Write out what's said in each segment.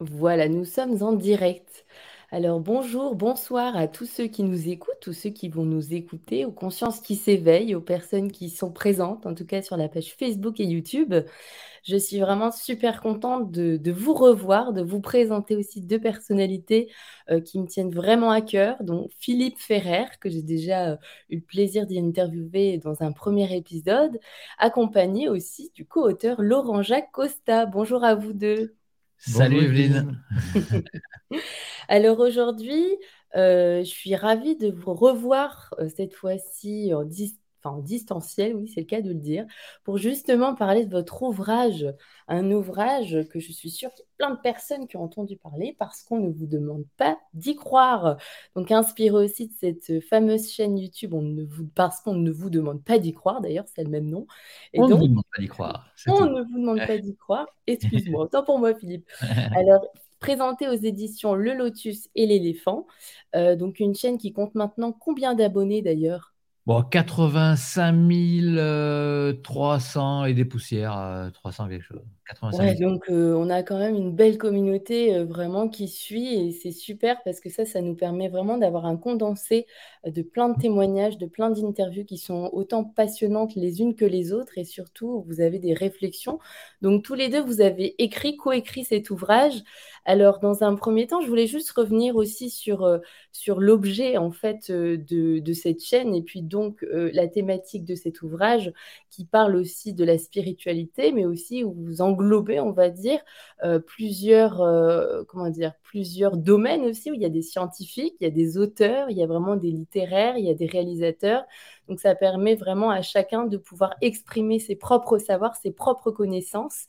Voilà, nous sommes en direct. Alors bonjour, bonsoir à tous ceux qui nous écoutent, tous ceux qui vont nous écouter, aux consciences qui s'éveillent, aux personnes qui sont présentes, en tout cas sur la page Facebook et YouTube. Je suis vraiment super contente de, vous revoir, de vous présenter aussi deux personnalités euh, qui me tiennent vraiment à cœur, dont Philippe Ferrer, que j'ai déjà euh, eu le plaisir d'y interviewer dans un premier épisode, accompagné aussi du co-auteur Laurent-Jacques Costa. Bonjour à vous deux. Salut Evelyne. Alors aujourd'hui, euh, je suis ravie de vous revoir euh, cette fois-ci en, en distanciel, oui, c'est le cas de le dire, pour justement parler de votre ouvrage, un ouvrage que je suis sûre qu'il y a plein de personnes qui ont entendu parler parce qu'on ne vous demande pas d'y croire. Donc, inspiré aussi de cette fameuse chaîne YouTube, on ne vous, parce qu'on ne vous demande pas d'y croire, d'ailleurs, c'est le même nom. on ne vous demande pas d'y croire. On ne vous demande pas d'y croire. Excuse-moi, autant pour moi, Philippe. Alors, présenté aux éditions Le Lotus et l'Éléphant, euh, donc une chaîne qui compte maintenant combien d'abonnés d'ailleurs? Bon, 85 300 et des poussières, 300 euh, quelque chose. Ouais, donc on a quand même une belle communauté vraiment qui suit et c'est super parce que ça, ça nous permet vraiment d'avoir un condensé de plein de témoignages, de plein d'interviews qui sont autant passionnantes les unes que les autres et surtout vous avez des réflexions. Donc tous les deux, vous avez écrit, coécrit cet ouvrage. Alors dans un premier temps, je voulais juste revenir aussi sur, sur l'objet en fait de, de, cette chaîne et puis donc la thématique de cet ouvrage qui parle aussi de la spiritualité mais aussi où vous en englober, on va dire, euh, plusieurs, euh, comment dire, plusieurs domaines aussi où il y a des scientifiques, il y a des auteurs, il y a vraiment des littéraires, il y a des réalisateurs. Donc ça permet vraiment à chacun de pouvoir exprimer ses propres savoirs, ses propres connaissances.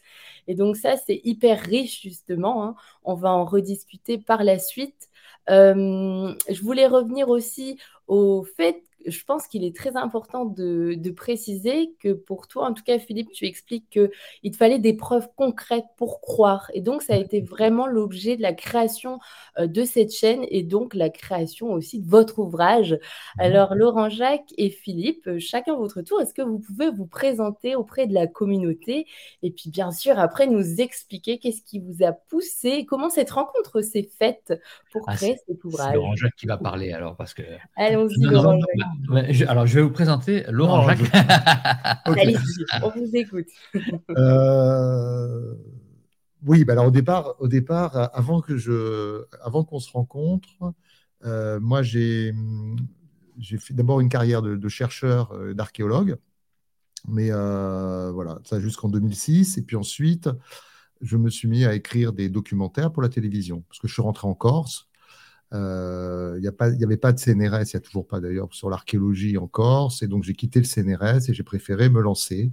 Et donc ça, c'est hyper riche justement. Hein. On va en rediscuter par la suite. Euh, je voulais revenir aussi au fait je pense qu'il est très important de, préciser que pour toi, en tout cas, Philippe, tu expliques qu'il te fallait des preuves concrètes pour croire. Et donc, ça a été vraiment l'objet de la création euh, de cette chaîne et donc la création aussi de votre ouvrage. Mmh. Alors, Laurent Jacques et Philippe, chacun votre tour, est-ce que vous pouvez vous présenter auprès de la communauté et puis, bien sûr, après, nous expliquer qu'est-ce qui vous a poussé, comment cette rencontre s'est faite pour ah, créer cet ouvrage? C'est Laurent Jacques qui va parler alors, parce que. Allons-y, Laurent Jacques alors, je vais vous présenter Laurent Jacques. on vous écoute. Euh, oui, bah alors au départ, au départ, avant que je, avant qu'on se rencontre, euh, moi j'ai, j'ai fait d'abord une carrière de, chercheur, euh, d'archéologue, mais voilà, ça jusqu'en 2006, et puis ensuite, je me suis mis à écrire des documentaires pour la télévision, parce que je suis rentré en Corse. Euh, il n'y avait pas de CNRS, il n'y a toujours pas d'ailleurs sur l'archéologie en Corse, et donc j'ai quitté le CNRS et j'ai préféré me lancer.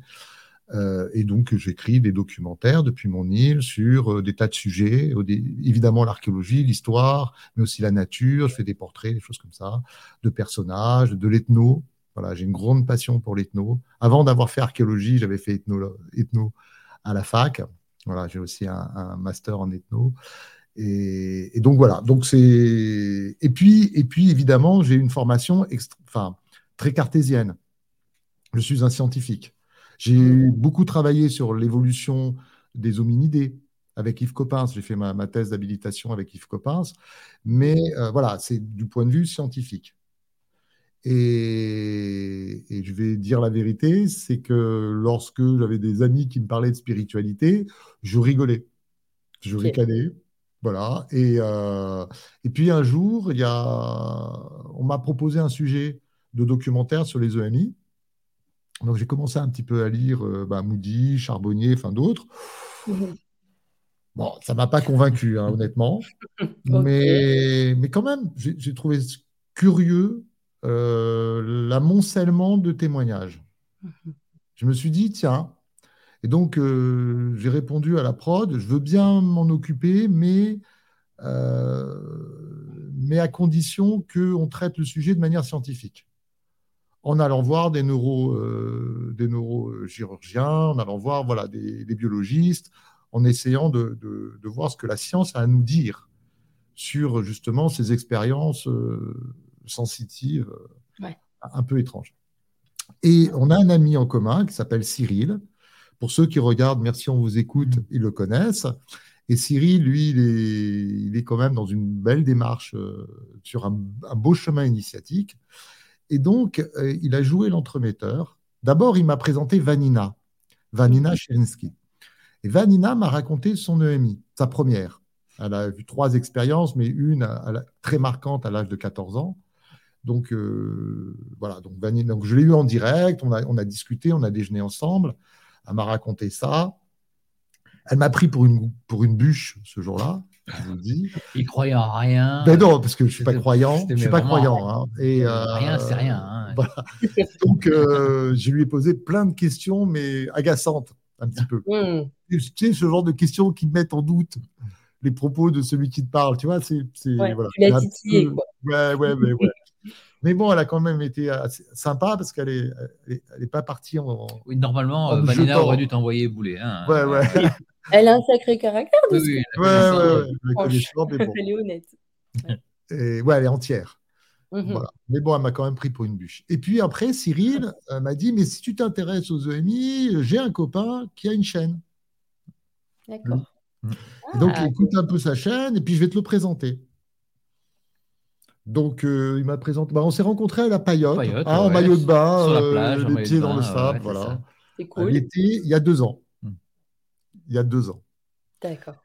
Euh, et donc j'écris des documentaires depuis mon île sur euh, des tas de sujets, évidemment l'archéologie, l'histoire, mais aussi la nature. Je fais des portraits, des choses comme ça, de personnages, de l'ethno. Voilà, j'ai une grande passion pour l'ethno. Avant d'avoir fait archéologie, j'avais fait ethno, ethno à la fac. Voilà, j'ai aussi un, master en ethno. Et, donc voilà. Donc c'est et puis et puis évidemment j'ai une formation enfin, très cartésienne. Je suis un scientifique. J'ai beaucoup travaillé sur l'évolution des hominidés avec Yves Coppens. J'ai fait ma, thèse d'habilitation avec Yves Coppens. Mais euh, voilà, c'est du point de vue scientifique. Et, et, je vais dire la vérité, c'est que lorsque j'avais des amis qui me parlaient de spiritualité, je rigolais. Je ricanais. Voilà. Et, euh, et puis un jour, il y a, on m'a proposé un sujet de documentaire sur les EMI. Donc j'ai commencé un petit peu à lire euh, bah, Moody, Charbonnier, enfin d'autres. Bon, ça ne m'a pas convaincu, hein, honnêtement. mais, mais quand même, j'ai trouvé curieux euh, l'amoncellement de témoignages. Mhm. Je me suis dit, tiens, et donc, euh, j'ai répondu à la prod, je veux bien m'en occuper, mais, euh, mais à condition qu'on traite le sujet de manière scientifique. En allant voir des, neuro, euh, des neurochirurgiens, en allant voir voilà, des, biologistes, en essayant de, de, voir ce que la science a à nous dire sur justement ces expériences sensitives un peu étranges. Et on a un ami en commun qui s'appelle Cyril, pour ceux qui regardent, merci, on vous écoute, ils le connaissent. Et Cyril, lui, il est, il est quand même dans une belle démarche sur un, beau chemin initiatique. Et donc, il a joué l'entremetteur. D'abord, il m'a présenté Vanina, Vanina Cherinsky. Et Vanina m'a raconté son EMI, sa première. Elle a vu trois expériences, mais une très marquante à l'âge de 14 ans. Donc, euh, voilà, donc, donc je l'ai eu en direct, on a, on a discuté, on a déjeuné ensemble. Elle m'a raconté ça. Elle m'a pris pour une, pour une bûche ce jour-là, je vous le dis. Il croyait en rien. Ben non, parce que je ne suis pas croyant. Je suis pas croyant. Hein. Et, euh, rien, c'est rien. Hein. Donc, euh, je lui ai posé plein de questions, mais agaçantes, un petit peu. Mm. Tu sais, ce genre de questions qui mettent en doute les propos de celui qui te parle, tu vois, c'est... Ouais, voilà, tu l'as titillé, quoi. Ouais, ouais, ouais, ouais. Mais bon, elle a quand même été sympa parce qu'elle n'est est, elle est pas partie en. Oui, normalement, en Vanina aurait dû t'envoyer bouler. Hein. Ouais, ouais. Elle a un sacré caractère. Oui, oui, ouais, ouais, ouais. Elle est honnête. Et, ouais, elle est entière. Mhm. Voilà. Mais bon, elle m'a quand même pris pour une bûche. Et puis après, Cyril euh, m'a dit Mais si tu t'intéresses aux EMI, j'ai un copain qui a une chaîne. D'accord. donc, ah, écoute un peu sa chaîne et puis je vais te le présenter. Donc, euh, il m'a présenté. Bah, on s'est rencontrés à la hein, en maillot de bain, Sur la euh, plage, les pieds dans le sable. voilà. C'est cool. il y a deux ans. Hmm. Il y a deux ans. D'accord.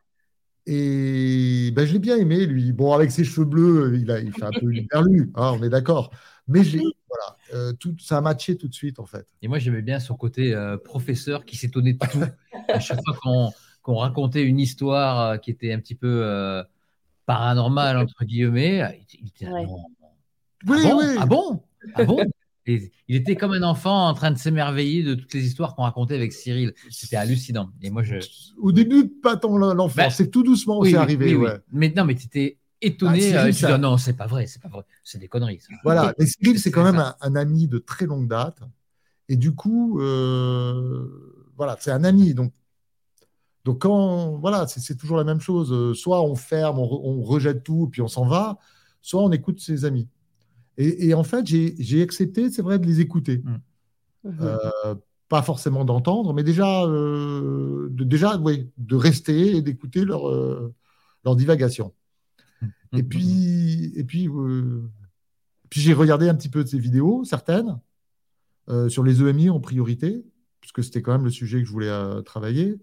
Et ben, je l'ai bien aimé, lui. Bon, avec ses cheveux bleus, il, a, il fait un peu hyperlu, hein, on est d'accord. Mais voilà, euh, tout, ça a matché tout de suite, en fait. Et moi, j'aimais bien son côté professeur qui s'étonnait de tout. à chaque fois qu'on racontait une histoire qui était un petit peu paranormal, entre guillemets. Il, était, ah, oui, ah, bon? oui. ah bon? Ah bon? Il était comme un enfant en train de s'émerveiller de toutes les histoires qu'on racontait avec Cyril. C'était hallucinant. Et moi, je... Au début, pas tant l'enfant, bah, c'est tout doucement où c'est arrivé. Ouais. Mais non, mais tu étais étonné. Ah, euh, non, c'est pas vrai, c'est pas vrai. C'est des conneries. Voilà, mais Cyril, c'est quand même un, ami de très longue date. Et du coup, euh, voilà, c'est un ami. Donc, donc, quand, voilà, c'est toujours la même chose. Euh, soit on ferme, on, rejette tout, puis on s'en va, soit on écoute ses amis. Et, en fait, j'ai accepté, c'est vrai, de les écouter. Mmh. Euh, pas forcément d'entendre, mais déjà, euh, de, déjà de rester et d'écouter leur, leur divagation. Mmh. Et puis, et puis, puis j'ai regardé un petit peu de ces vidéos, certaines, sur les EMI en priorité, puisque c'était quand même le sujet que je voulais travailler.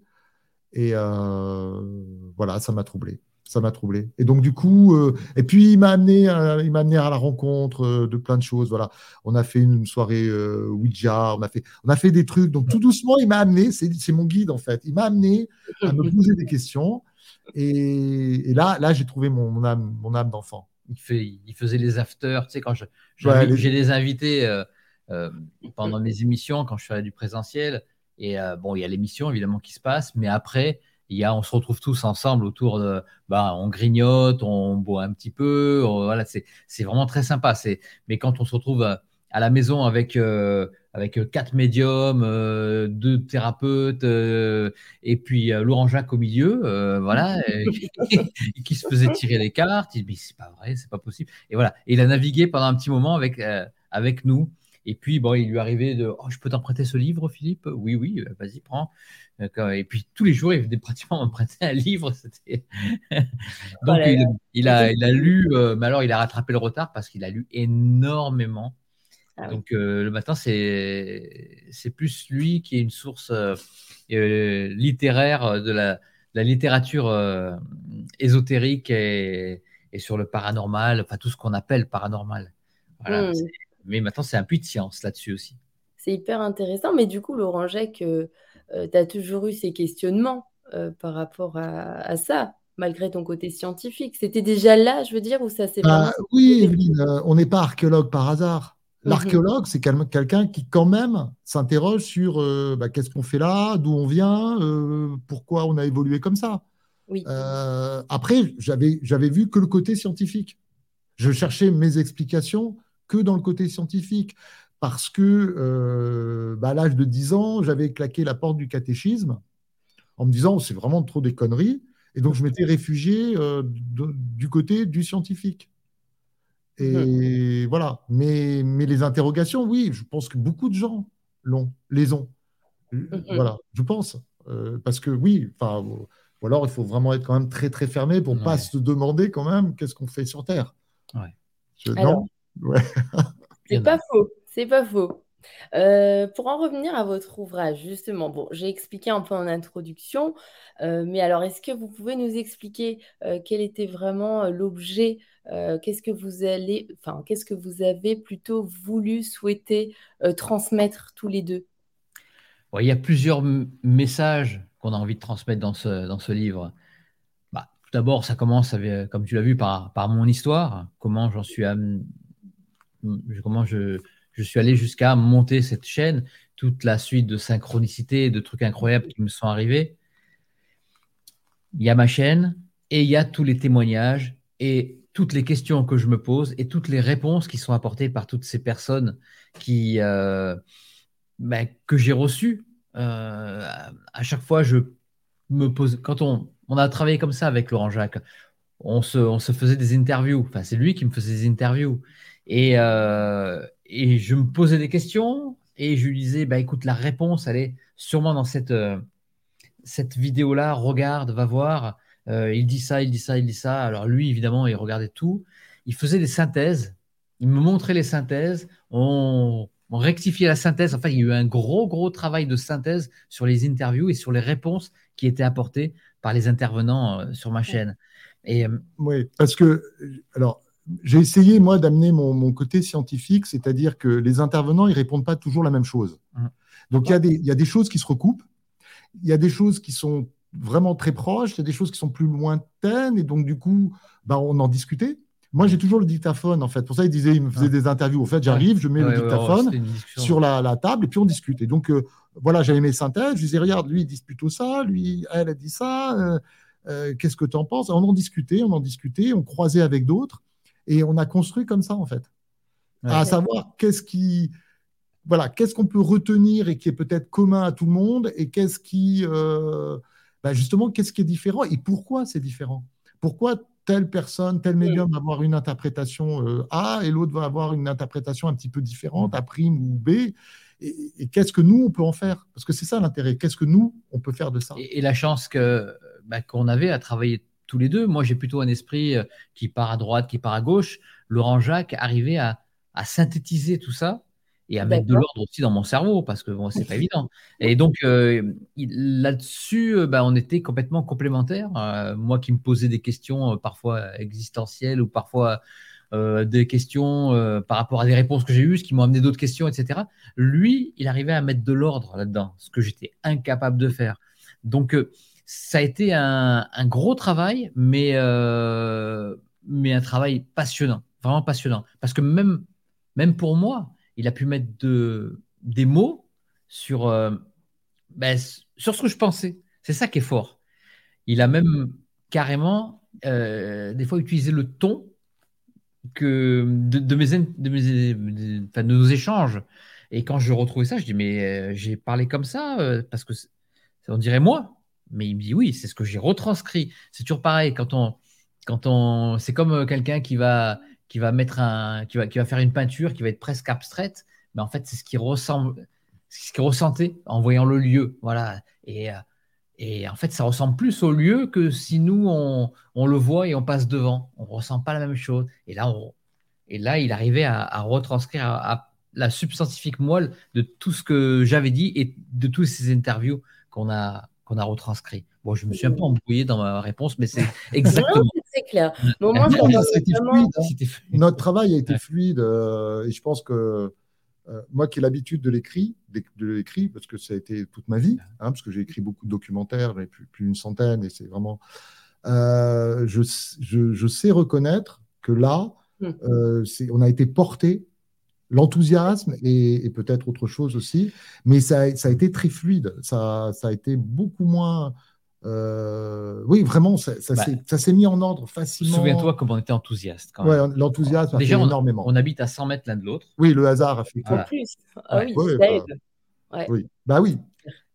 Et euh, voilà, ça m'a troublé. Ça m'a troublé. Et donc, du coup, euh, et puis il m'a amené, à, il m'a amené à la rencontre euh, de plein de choses. Voilà, on a fait une soirée Ouija, on a fait, on a fait des trucs. Donc, tout doucement, il m'a amené, c'est, c'est mon guide en fait. Il m'a amené à me poser des questions. Et, là, là, j'ai trouvé mon, âme, mon âme d'enfant. Il, fait, il faisait les afters, tu sais, quand je, j'ai des invités pendant mes émissions, quand je faisais du présentiel, et euh, bon, il y a l'émission évidemment qui se passe, mais après, il y a, on se retrouve tous ensemble autour de, bah, on grignote, on boit un petit peu, voilà, c'est, vraiment très sympa. Mais quand on se retrouve à, la maison avec, euh, avec quatre médiums, euh, deux thérapeutes, et puis Laurent Jacques au milieu, voilà, qui, se faisait tirer les cartes, il dit, mais c'est pas vrai, c'est pas possible. Et voilà, il a navigué pendant un petit moment avec, avec nous. Et puis, bon, il lui arrivait de oh, Je peux t'emprunter ce livre, Philippe? Oui, oui, euh, vas-y, prends. Et puis, tous les jours, il venait pratiquement m'emprunter un livre. Donc, il, a, il a lu, euh, mais alors, il a rattrapé le retard parce qu'il a lu énormément. Ah Donc, euh, le matin, c'est plus lui qui est une source littéraire de la, la littérature ésotérique et, et, sur le paranormal, enfin, tout ce qu'on appelle paranormal. Voilà. Mmh mais maintenant, c'est un puits de science là-dessus aussi. C'est hyper intéressant. Mais du coup, Laurent Jacques, euh, euh, tu as toujours eu ces questionnements euh, par rapport à, ça, malgré ton côté scientifique. C'était déjà là, je veux dire, ou ça s'est bah, Oui, Evelyne, on n'est pas archéologue par hasard. Mhm. L'archéologue, c'est quelqu'un qui, quand même, s'interroge sur bah, qu'est-ce qu'on fait là, d'où on vient, pourquoi on a évolué comme ça. Oui. après, j'avais vu que le côté scientifique. Je cherchais mes explications que dans le côté scientifique. Parce que euh, bah, à l'âge de 10 ans, j'avais claqué la porte du catéchisme en me disant c'est vraiment trop des conneries. Et donc, je m'étais réfugié euh, du côté du scientifique. Et mmh. voilà. Mais, mais les interrogations, oui, je pense que beaucoup de gens l'ont, les ont. Mmh. Voilà, je pense. Euh, parce que oui, enfin, Ou alors, il faut vraiment être quand même très, très fermé pour ne pas se demander quand même qu'est-ce qu'on fait sur Terre. Ouais. non C'est pas faux. C'est pas faux. Euh, pour en revenir à votre ouvrage, justement, bon, j'ai expliqué un peu en introduction, euh, mais alors est-ce que vous pouvez nous expliquer euh, quel était vraiment l'objet, qu'est-ce que vous allez, enfin, qu'est-ce que vous avez plutôt voulu, souhaiter transmettre tous les deux? Il y a plusieurs messages qu'on a envie de transmettre dans ce, dans ce livre. Bah, tout d'abord, ça commence, avec, comme tu l'as vu, par, par mon histoire, comment j'en suis, comment je je suis allé jusqu'à monter cette chaîne, toute la suite de synchronicité, de trucs incroyables qui me sont arrivés. Il y a ma chaîne et il y a tous les témoignages et toutes les questions que je me pose et toutes les réponses qui sont apportées par toutes ces personnes qui, euh, ben, que j'ai reçues. Euh, à chaque fois, je me pose. Quand on, on a travaillé comme ça avec Laurent Jacques, on se, on se faisait des interviews. Enfin, c'est lui qui me faisait des interviews. Et, euh, et je me posais des questions et je lui disais, bah, écoute, la réponse, elle est sûrement dans cette, euh, cette vidéo-là. Regarde, va voir. Euh, il dit ça, il dit ça, il dit ça. Alors lui, évidemment, il regardait tout. Il faisait des synthèses. Il me montrait les synthèses. On, on rectifiait la synthèse. Enfin, il y a eu un gros, gros travail de synthèse sur les interviews et sur les réponses qui étaient apportées par les intervenants sur ma chaîne. Et, oui, parce que, alors, j'ai essayé, moi, d'amener mon, côté scientifique, c'est-à-dire que les intervenants, ils répondent pas toujours la même chose. Mmh. Donc, il y, y, a des choses qui se recoupent, il y a des choses qui sont vraiment très proches, il y a des choses qui sont plus lointaines, et donc, du coup, bah, on en discutait. Moi, j'ai toujours le dictaphone, en fait. Pour ça, il disait, il me faisait des interviews. En fait, j'arrive, je mets le dictaphone sur la, table, et puis on discute. Et donc, euh, voilà, j'avais mes synthèses. Je disais, regarde, lui, il dit plutôt ça, lui, elle a dit ça. Euh, euh, qu'est-ce que tu en penses? On en discutait, on en discutait, on croisait avec d'autres. Et on a construit comme ça, en fait. À savoir qu'est-ce qui. Voilà, qu'est-ce qu'on peut retenir et qui est peut-être commun à tout le monde et qu'est-ce qui. Euh, bah, justement, qu'est-ce qui est différent et pourquoi c'est différent? Pourquoi telle personne, tel médium va avoir une interprétation euh, A et l'autre va avoir une interprétation un petit peu différente, A' ou B? Et, qu'est-ce que nous, on peut en faire? Parce que c'est ça l'intérêt. Qu'est-ce que nous, on peut faire de ça? Et, la chance que bah, qu'on avait à travailler tous les deux. Moi, j'ai plutôt un esprit euh, qui part à droite, qui part à gauche. Laurent Jacques arrivait à, synthétiser tout ça et à mettre de l'ordre aussi dans mon cerveau parce que bon, c'est pas évident. Et donc euh, là-dessus, euh, bah, on était complètement complémentaires. moi qui me posais des questions parfois existentielles ou parfois des questions par rapport à des réponses que j'ai eues, ce qui m'ont amené d'autres questions, etc. Lui, il arrivait à mettre de l'ordre là-dedans, ce que j'étais incapable de faire. Donc ça a été un, gros travail, mais, euh, mais un travail passionnant, vraiment passionnant. Parce que même, pour moi, il a pu mettre de, des mots sur, euh, ben, sur ce que je pensais. C'est ça qui est fort. Il a même carrément, euh, des fois, utilisé le ton que de, mes, nos échanges. Et quand je retrouvais ça, je dis, mais j'ai parlé comme ça parce que on dirait moi. Mais il me dit oui, c'est ce que j'ai retranscrit. C'est toujours pareil quand on, quand on, c'est comme euh, quelqu'un qui va, qui va mettre un, qui va, qui va faire une peinture qui va être presque abstraite, mais en fait c'est ce qui ressemble, ce qu'il ressentait en voyant le lieu, voilà. Et, euh, et en fait ça ressemble plus au lieu que si nous on, on le voit et on passe devant, on ressent pas la même chose. Et là et là il arrivait à, retranscrire la substantifique moelle de tout ce que j'avais dit et de toutes ces interviews qu'on a qu'on a retranscrit. Bon, je me suis un peu embrouillé dans ma réponse, mais c'est exactement. c'est clair. Notre travail a été fluide euh, et je pense que euh, moi qui ai l'habitude de l'écrit, de l'écrit, parce que ça a été toute ma vie, hein, parce que j'ai écrit beaucoup de documentaires, plus, plus une centaine, et c'est vraiment. Euh, je, je, je, sais reconnaître que là, hum. on a été porté l'enthousiasme et, peut-être autre chose aussi. Mais ça, a été très fluide. Ça, a été beaucoup moins. Euh, oui, vraiment, ça, bah, ça s'est mis en ordre facilement. Souviens-toi comme on était enthousiaste. Quand même. l'enthousiasme a fait on, énormément. On habite à 100 mètres l'un de l'autre. Oui, le hasard a fait. En plus. Ah oui, bah, oui. Bah oui.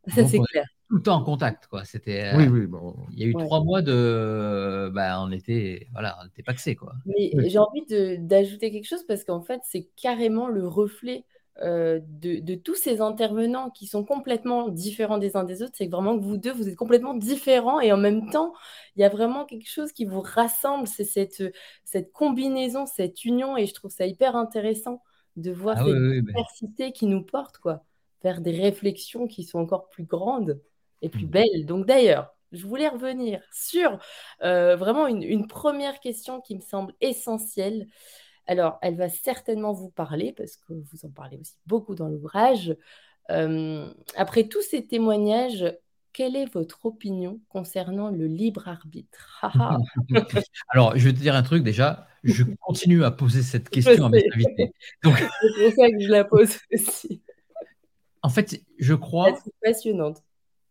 Ça, c'est clair tout le temps en contact. Quoi. C'était, oui, oui, Il y a eu trois mois de. Bah, on était, voilà, on paxé. Quoi. Mais j'ai envie de, d'ajouter quelque chose parce qu'en fait, c'est carrément le reflet euh, de, tous ces intervenants qui sont complètement différents des uns des autres, c'est vraiment que vous deux, vous êtes complètement différents et en même temps, il y a vraiment quelque chose qui vous rassemble, c'est cette, cette combinaison, cette union et je trouve ça hyper intéressant de voir ah cette ben. diversité qui nous porte quoi, vers des réflexions qui sont encore plus grandes et plus mmh. belles. Donc d'ailleurs, je voulais revenir sur euh, vraiment une, première question qui me semble essentielle. Alors, elle va certainement vous parler parce que vous en parlez aussi beaucoup dans l'ouvrage. Euh, après tous ces témoignages, quelle est votre opinion concernant le libre arbitre? Alors, je vais te dire un truc déjà. Je continue à poser cette question à mes invités. C'est pour ça que je la pose aussi. En fait, je crois passionnante.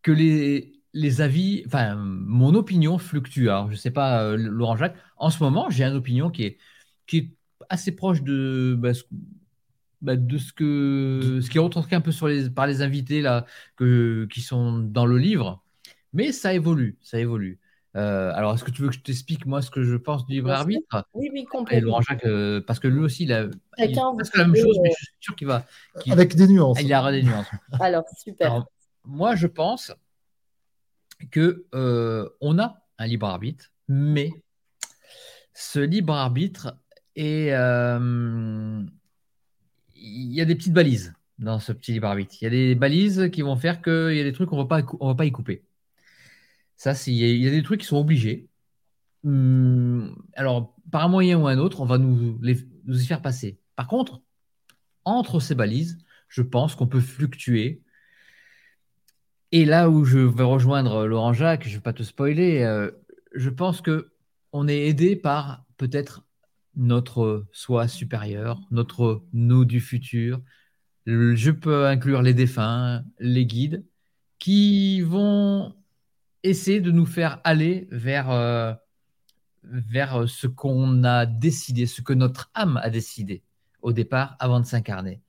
Que les, les avis, enfin, mon opinion fluctue. Alors, je ne sais pas, euh, Laurent Jacques, en ce moment, j'ai une opinion qui est, qui est assez proche de, bah, ce, bah, de ce, que, ce qui est retranscrit un peu sur les, par les invités là, que, qui sont dans le livre. Mais ça évolue, ça évolue. Euh, alors, est-ce que tu veux que je t'explique, moi, ce que je pense du libre arbitre? Oui, oui, complètement. Laurent Jacques, euh, parce que lui aussi, il a, il la même chose, mais je suis sûr qu'il va. Avec des nuances. Il y aura des nuances. Alors, super. Moi, je pense que euh, on a un libre arbitre, mais ce libre arbitre est, euh, il y a des petites balises dans ce petit libre arbitre. Il y a des balises qui vont faire qu'il y a des trucs qu'on ne va pas y couper. Ça, il y, a des trucs qui sont obligés. Hum, alors, par un moyen ou un autre, on va nous, nous y faire passer. Par contre, entre ces balises, je pense qu'on peut fluctuer et là où je vais rejoindre Laurent Jacques, je ne vais pas te spoiler, euh, je pense que on est aidé par peut-être notre soi supérieur, notre nous du futur. Je peux inclure les défunts, les guides, qui vont essayer de nous faire aller vers, euh, vers ce qu'on a décidé, ce que notre âme a décidé au départ avant de s'incarner.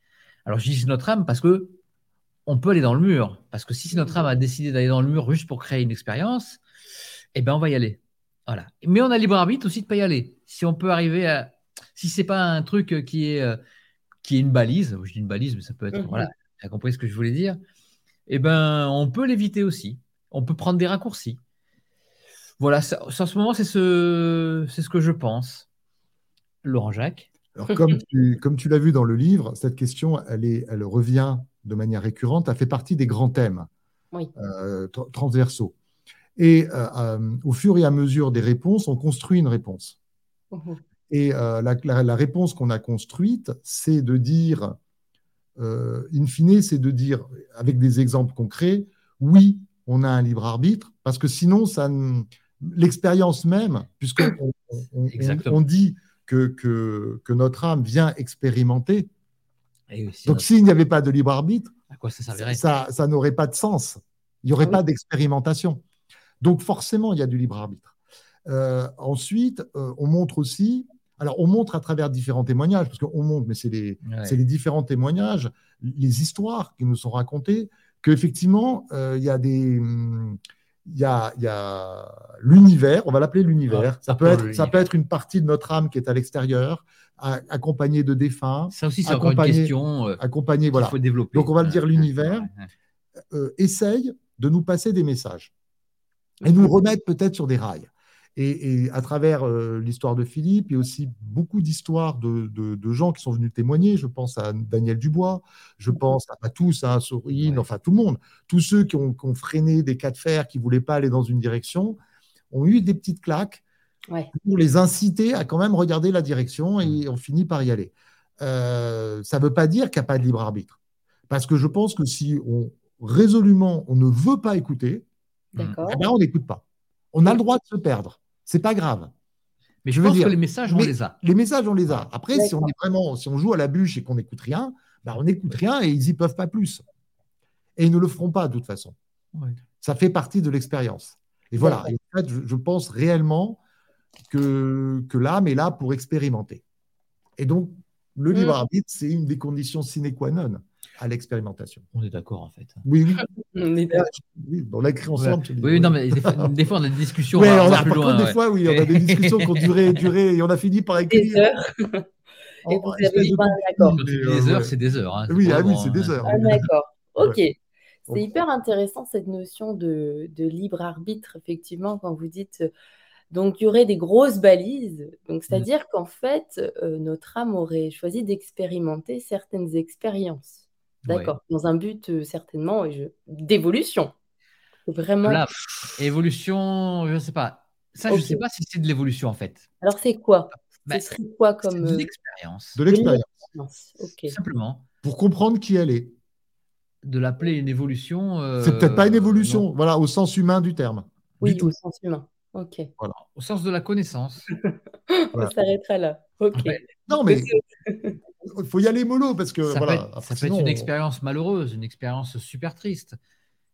Alors je dis notre âme parce que on peut aller dans le mur. Parce que si notre âme a décidé d'aller dans le mur juste pour créer une expérience, eh bien, on va y aller. Voilà. Mais on a libre arbitre aussi de ne pas y aller. Si on peut arriver à. Si c'est pas un truc qui est, euh, qui est une balise, je dis une balise, mais ça peut être. Mhm. Voilà, tu as compris ce que je voulais dire. Eh ben, on peut l'éviter aussi. On peut prendre des raccourcis. Voilà, ça, en ce moment, c'est ce, c'est ce que je pense. Laurent Jacques. Alors, comme tu, comme tu l'as vu dans le livre, cette question, elle, est, elle revient de manière récurrente, a fait partie des grands thèmes euh, transversaux. Et euh, euh, au fur et à mesure des réponses, on construit une réponse. Mmh et la, réponse qu'on a construite, c'est de dire, in fine, c'est de dire, avec des exemples concrets, oui, on a un libre arbitre, parce que sinon, ça, l'expérience même, puisqu'on on, dit que, que, que, notre âme vient expérimenter, donc, s'il n'y avait pas de libre arbitre, ça, ça, n'aurait pas de sens. Il n'y aurait pas d'expérimentation. Donc, forcément, il y a du libre arbitre. Euh, ensuite, euh, on montre aussi, alors on montre à travers différents témoignages, parce qu'on montre, mais c'est les, les, différents témoignages, les histoires qui nous sont racontées, qu'effectivement, euh, il y a des. Il y a, y a l'univers, on va l'appeler l'univers. ça, peut être, ça peut être une partie de notre âme qui est à l'extérieur accompagné de défunts. Ça aussi, c'est encore une question euh, accompagné, voilà. faut développer. Donc, on va le dire, l'univers euh, essaye de nous passer des messages et nous remettre peut-être sur des rails. Et, à travers euh, l'histoire de Philippe, et aussi beaucoup d'histoires de, de, gens qui sont venus témoigner. Je pense à Daniel Dubois, je pense à, tous, à Sorine, enfin tout le monde. Tous ceux qui ont, qui ont, freiné des cas de fer, qui ne voulaient pas aller dans une direction, ont eu des petites claques pour les inciter à quand même regarder la direction et mm. on finit par y aller. Euh, ça ne veut pas dire qu'il n'y a pas de libre arbitre. Parce que je pense que si on résolument on ne veut pas écouter, eh ben, on n'écoute pas. On a le droit de se perdre. C'est pas grave. Mais je, veux dire, que les messages, on les a. Les messages, on les a. Après, si on est vraiment, si on joue à la bûche et qu'on n'écoute rien, ben, on n'écoute rien et ils n'y peuvent pas plus. Et ils ne le feront pas de toute façon. Ça fait partie de l'expérience. Et voilà. en fait, je, pense réellement que, que l'âme est là pour expérimenter. Et donc, le mm. libre arbitre, c'est une des conditions sine qua non à l'expérimentation. On est d'accord, en fait. Oui, oui. on, est oui on l'a écrit ensemble. Oui, non, mais des fois, on a des discussions. Oui, on a, plus loin, des fois, oui, on a des discussions qui ont duré, duré, et on a fini par écrire. Et vous n'avez pas un accord. Des heures, c'est des heures. Hein. Oui, ah oui c'est des heures. Un accord. Ok. C'est hyper intéressant cette notion de, libre arbitre, effectivement, quand vous dites. Euh, donc, il y aurait des grosses balises. Donc, mmh. c'est-à-dire qu'en fait, euh, notre âme aurait choisi d'expérimenter certaines expériences. D'accord. Dans un but euh, certainement d'évolution. Vraiment. évolution, je ne sais pas. Ça, je ne sais pas si c'est de l'évolution en fait. Alors, c'est quoi? Bah, Ce serait quoi comme. De l'expérience. De l'expérience. Simplement. Pour comprendre qui elle est de l'appeler une évolution. Euh, c'est peut-être pas une évolution, voilà, au sens humain du terme. Oui, au sens humain. Ok. Voilà. Au sens de la connaissance. On s'arrêtera là. Ok. non, mais il faut y aller mollo parce que ça voilà. Peut être, ça peut être une expérience malheureuse, une expérience super triste.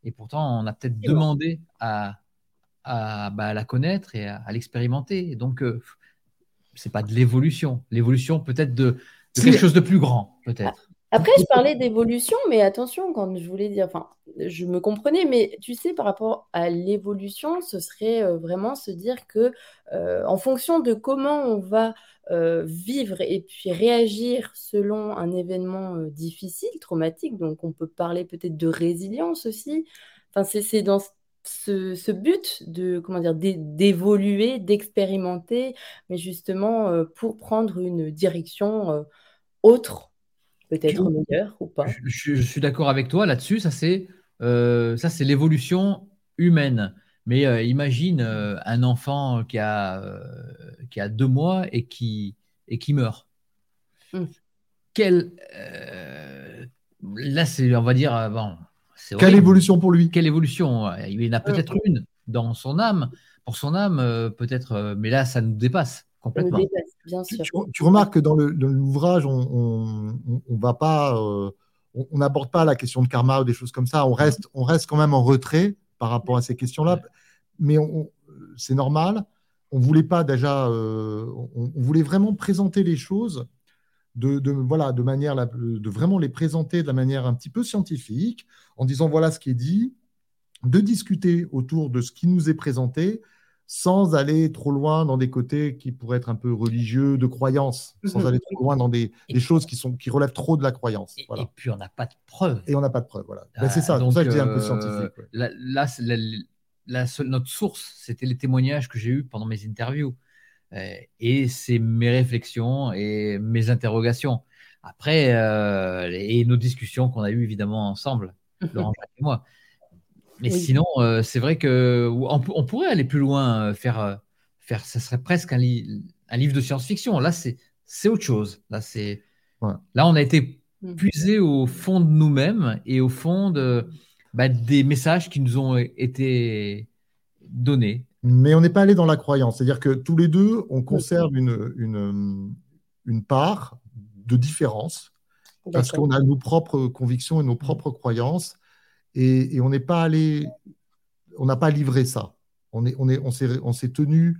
Et pourtant, on a peut-être demandé à, à, bah, la connaître et à, l'expérimenter. Donc, euh, c'est pas de l'évolution. L'évolution peut-être de, de quelque chose de plus grand, peut-être. Après, je parlais d'évolution, mais attention, quand je voulais dire, enfin, je me comprenais, mais tu sais, par rapport à l'évolution, ce serait euh, vraiment se dire que, euh, en fonction de comment on va euh, vivre et puis réagir selon un événement difficile, traumatique, donc on peut parler peut-être de résilience aussi. Enfin, c'est dans ce, but de comment dire d'évoluer, d'expérimenter, mais justement pour prendre une direction autre peut-être meilleur ou pas. Je, suis d'accord avec toi là-dessus. Ça, c'est euh, ça, c'est l'évolution humaine. Mais euh, imagine euh, un enfant qui a, qui a deux mois et qui, et qui meurt. Hmm. Quelle, là, c'est, on va dire, bon, quelle évolution pour lui? Quelle évolution? Il y en a peut-être hmm. une dans son âme, pour son âme, peut-être, mais là, ça nous dépasse. Complètement. Tu, remarques que dans l'ouvrage, on on va pas, euh, on n'aborde pas la question de karma ou des choses comme ça. On reste, on reste quand même en retrait par rapport à ces questions-là. Mais c'est normal. On voulait pas déjà, euh, on, voulait vraiment présenter les choses de, voilà, de manière, de vraiment les présenter de la manière un petit peu scientifique, en disant voilà ce qui est dit, de discuter autour de ce qui nous est présenté sans aller trop loin dans des côtés qui pourraient être un peu religieux, de croyance, sans mhm. aller trop loin dans des, choses qui, sont, qui relèvent trop de la croyance. Et, puis on n'a pas de preuves. Et on n'a pas de preuves, voilà. Ben, c'est ça, donc, ça je dis un peu euh, scientifique. Là, notre source, c'était les témoignages que j'ai eus pendant mes interviews. Euh, et c'est mes réflexions et mes interrogations. Après, euh, et nos discussions qu'on a eues évidemment ensemble, Laurent et moi. Mais sinon, euh, c'est vrai que on, pourrait aller plus loin, euh, faire, euh, faire, ça serait presque un, un livre de science-fiction. Là, c'est, c'est autre chose. Là, c'est, là, on a été mmh. puisé au fond de nous-mêmes et au fond de, bah, des messages qui nous ont été donnés. Mais on n'est pas allé dans la croyance. C'est-à-dire que tous les deux, on conserve une, une, une part de différence parce qu'on a nos propres convictions et nos propres croyances et, on n'est pas allé, on n'a pas livré ça. On est, on est, on s'est, on s'est tenu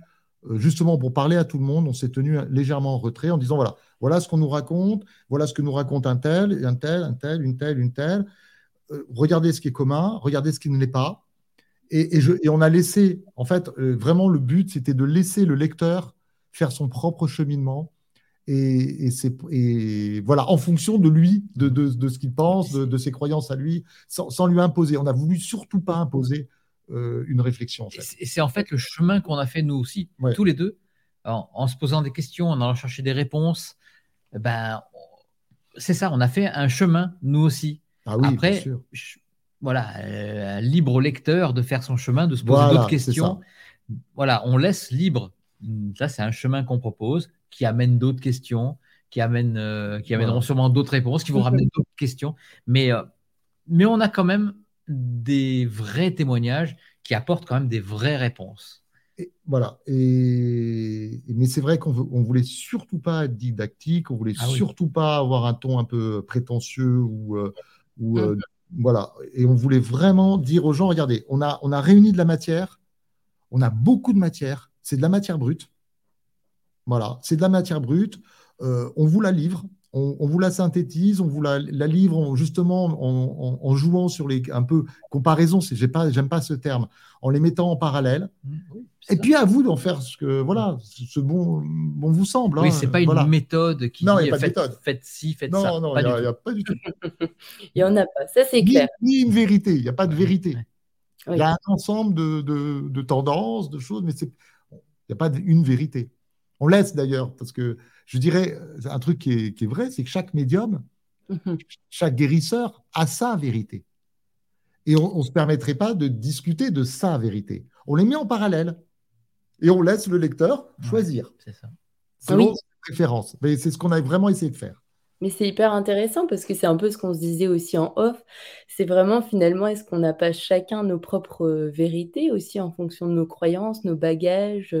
euh, justement pour parler à tout le monde, on s'est tenu légèrement en retrait en disant voilà, voilà ce qu'on nous raconte, voilà ce que nous raconte un tel, un tel, un tel, une telle, une telle. Euh, regardez ce qui est commun, regardez ce qui ne l'est pas. Et, et, on a laissé, en fait, euh, vraiment le but, c'était de laisser le lecteur faire son propre cheminement et, et, voilà, en fonction de lui, de, de, ce qu'il pense, de, ses croyances à lui, sans, lui imposer. On n'a voulu surtout pas imposer euh, une réflexion. Et c'est en fait le chemin qu'on a fait nous aussi, tous les deux, en, se posant des questions, en allant chercher des réponses. Ben, c'est ça, on a fait un chemin nous aussi. Ah oui, Après, bien sûr. voilà, euh, libre lecteur de faire son chemin, de se poser d'autres questions. Voilà, on laisse libre. Ça, c'est un chemin qu'on propose qui amènent d'autres questions, qui, amènent, euh, qui amèneront sûrement d'autres réponses, qui vont ramener d'autres questions. Mais, euh, mais on a quand même des vrais témoignages qui apportent quand même des vraies réponses. Et, voilà. Et, mais c'est vrai qu'on ne voulait surtout pas être didactique, on voulait ah surtout pas avoir un ton un peu prétentieux ou, euh, ou mmh. voilà. Et on voulait vraiment dire aux gens regardez, on a, on a réuni de la matière, on a beaucoup de matière, c'est de la matière brute. Voilà, c'est de la matière brute. Euh, on vous la livre. on, vous la synthétise, on vous la, livre justement en, jouant sur les un peu comparaison, j'aime pas, pas ce terme, en les mettant en parallèle. Mmh, et puis à vous d'en faire ce que voilà, ce bon, bon vous semble. Oui, hein, c'est pas une méthode qui non, dit pas faites, méthode. faites ci, faites ça. Non, non, il n'y a, pas du tout. il n'y en a pas, ça c'est clair. Ni une vérité, il n'y a pas de vérité. Il y a un ensemble de, de, de tendances, de choses, mais il n'y a pas une vérité. On laisse d'ailleurs, parce que je dirais, un truc qui est, vrai, c'est que chaque médium, mhm. chaque guérisseur a sa vérité. Et on ne se permettrait pas de discuter de sa vérité. On les met en parallèle. Et on laisse le lecteur choisir. c'est ça. Selon ses préférences. Mais c'est ce qu'on a vraiment essayé de faire. Mais c'est hyper intéressant parce que c'est un peu ce qu'on se disait aussi en off. C'est vraiment finalement, est-ce qu'on n'a pas chacun nos propres vérités aussi en fonction de nos croyances, nos bagages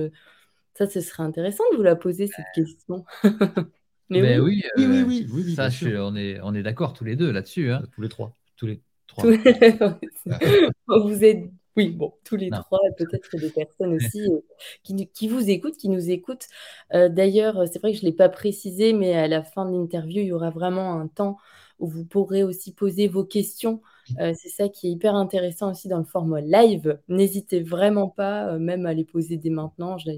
ça, ce serait intéressant de vous la poser, cette question. Mais ben oui. Oui, oui, oui, oui, ça, on est, on est d'accord tous les deux là-dessus. Hein. Tous les trois. Tous les trois. vous êtes, oui, bon, tous les trois, peut-être des personnes aussi euh, qui, qui, vous écoutent, qui nous écoutent. Euh, d'ailleurs, c'est vrai que je ne l'ai pas précisé, mais à la fin de l'interview, il y aura vraiment un temps où vous pourrez aussi poser vos questions. Euh, c'est ça qui est hyper intéressant aussi dans le format live. N'hésitez vraiment pas, euh, même à les poser dès maintenant. Je,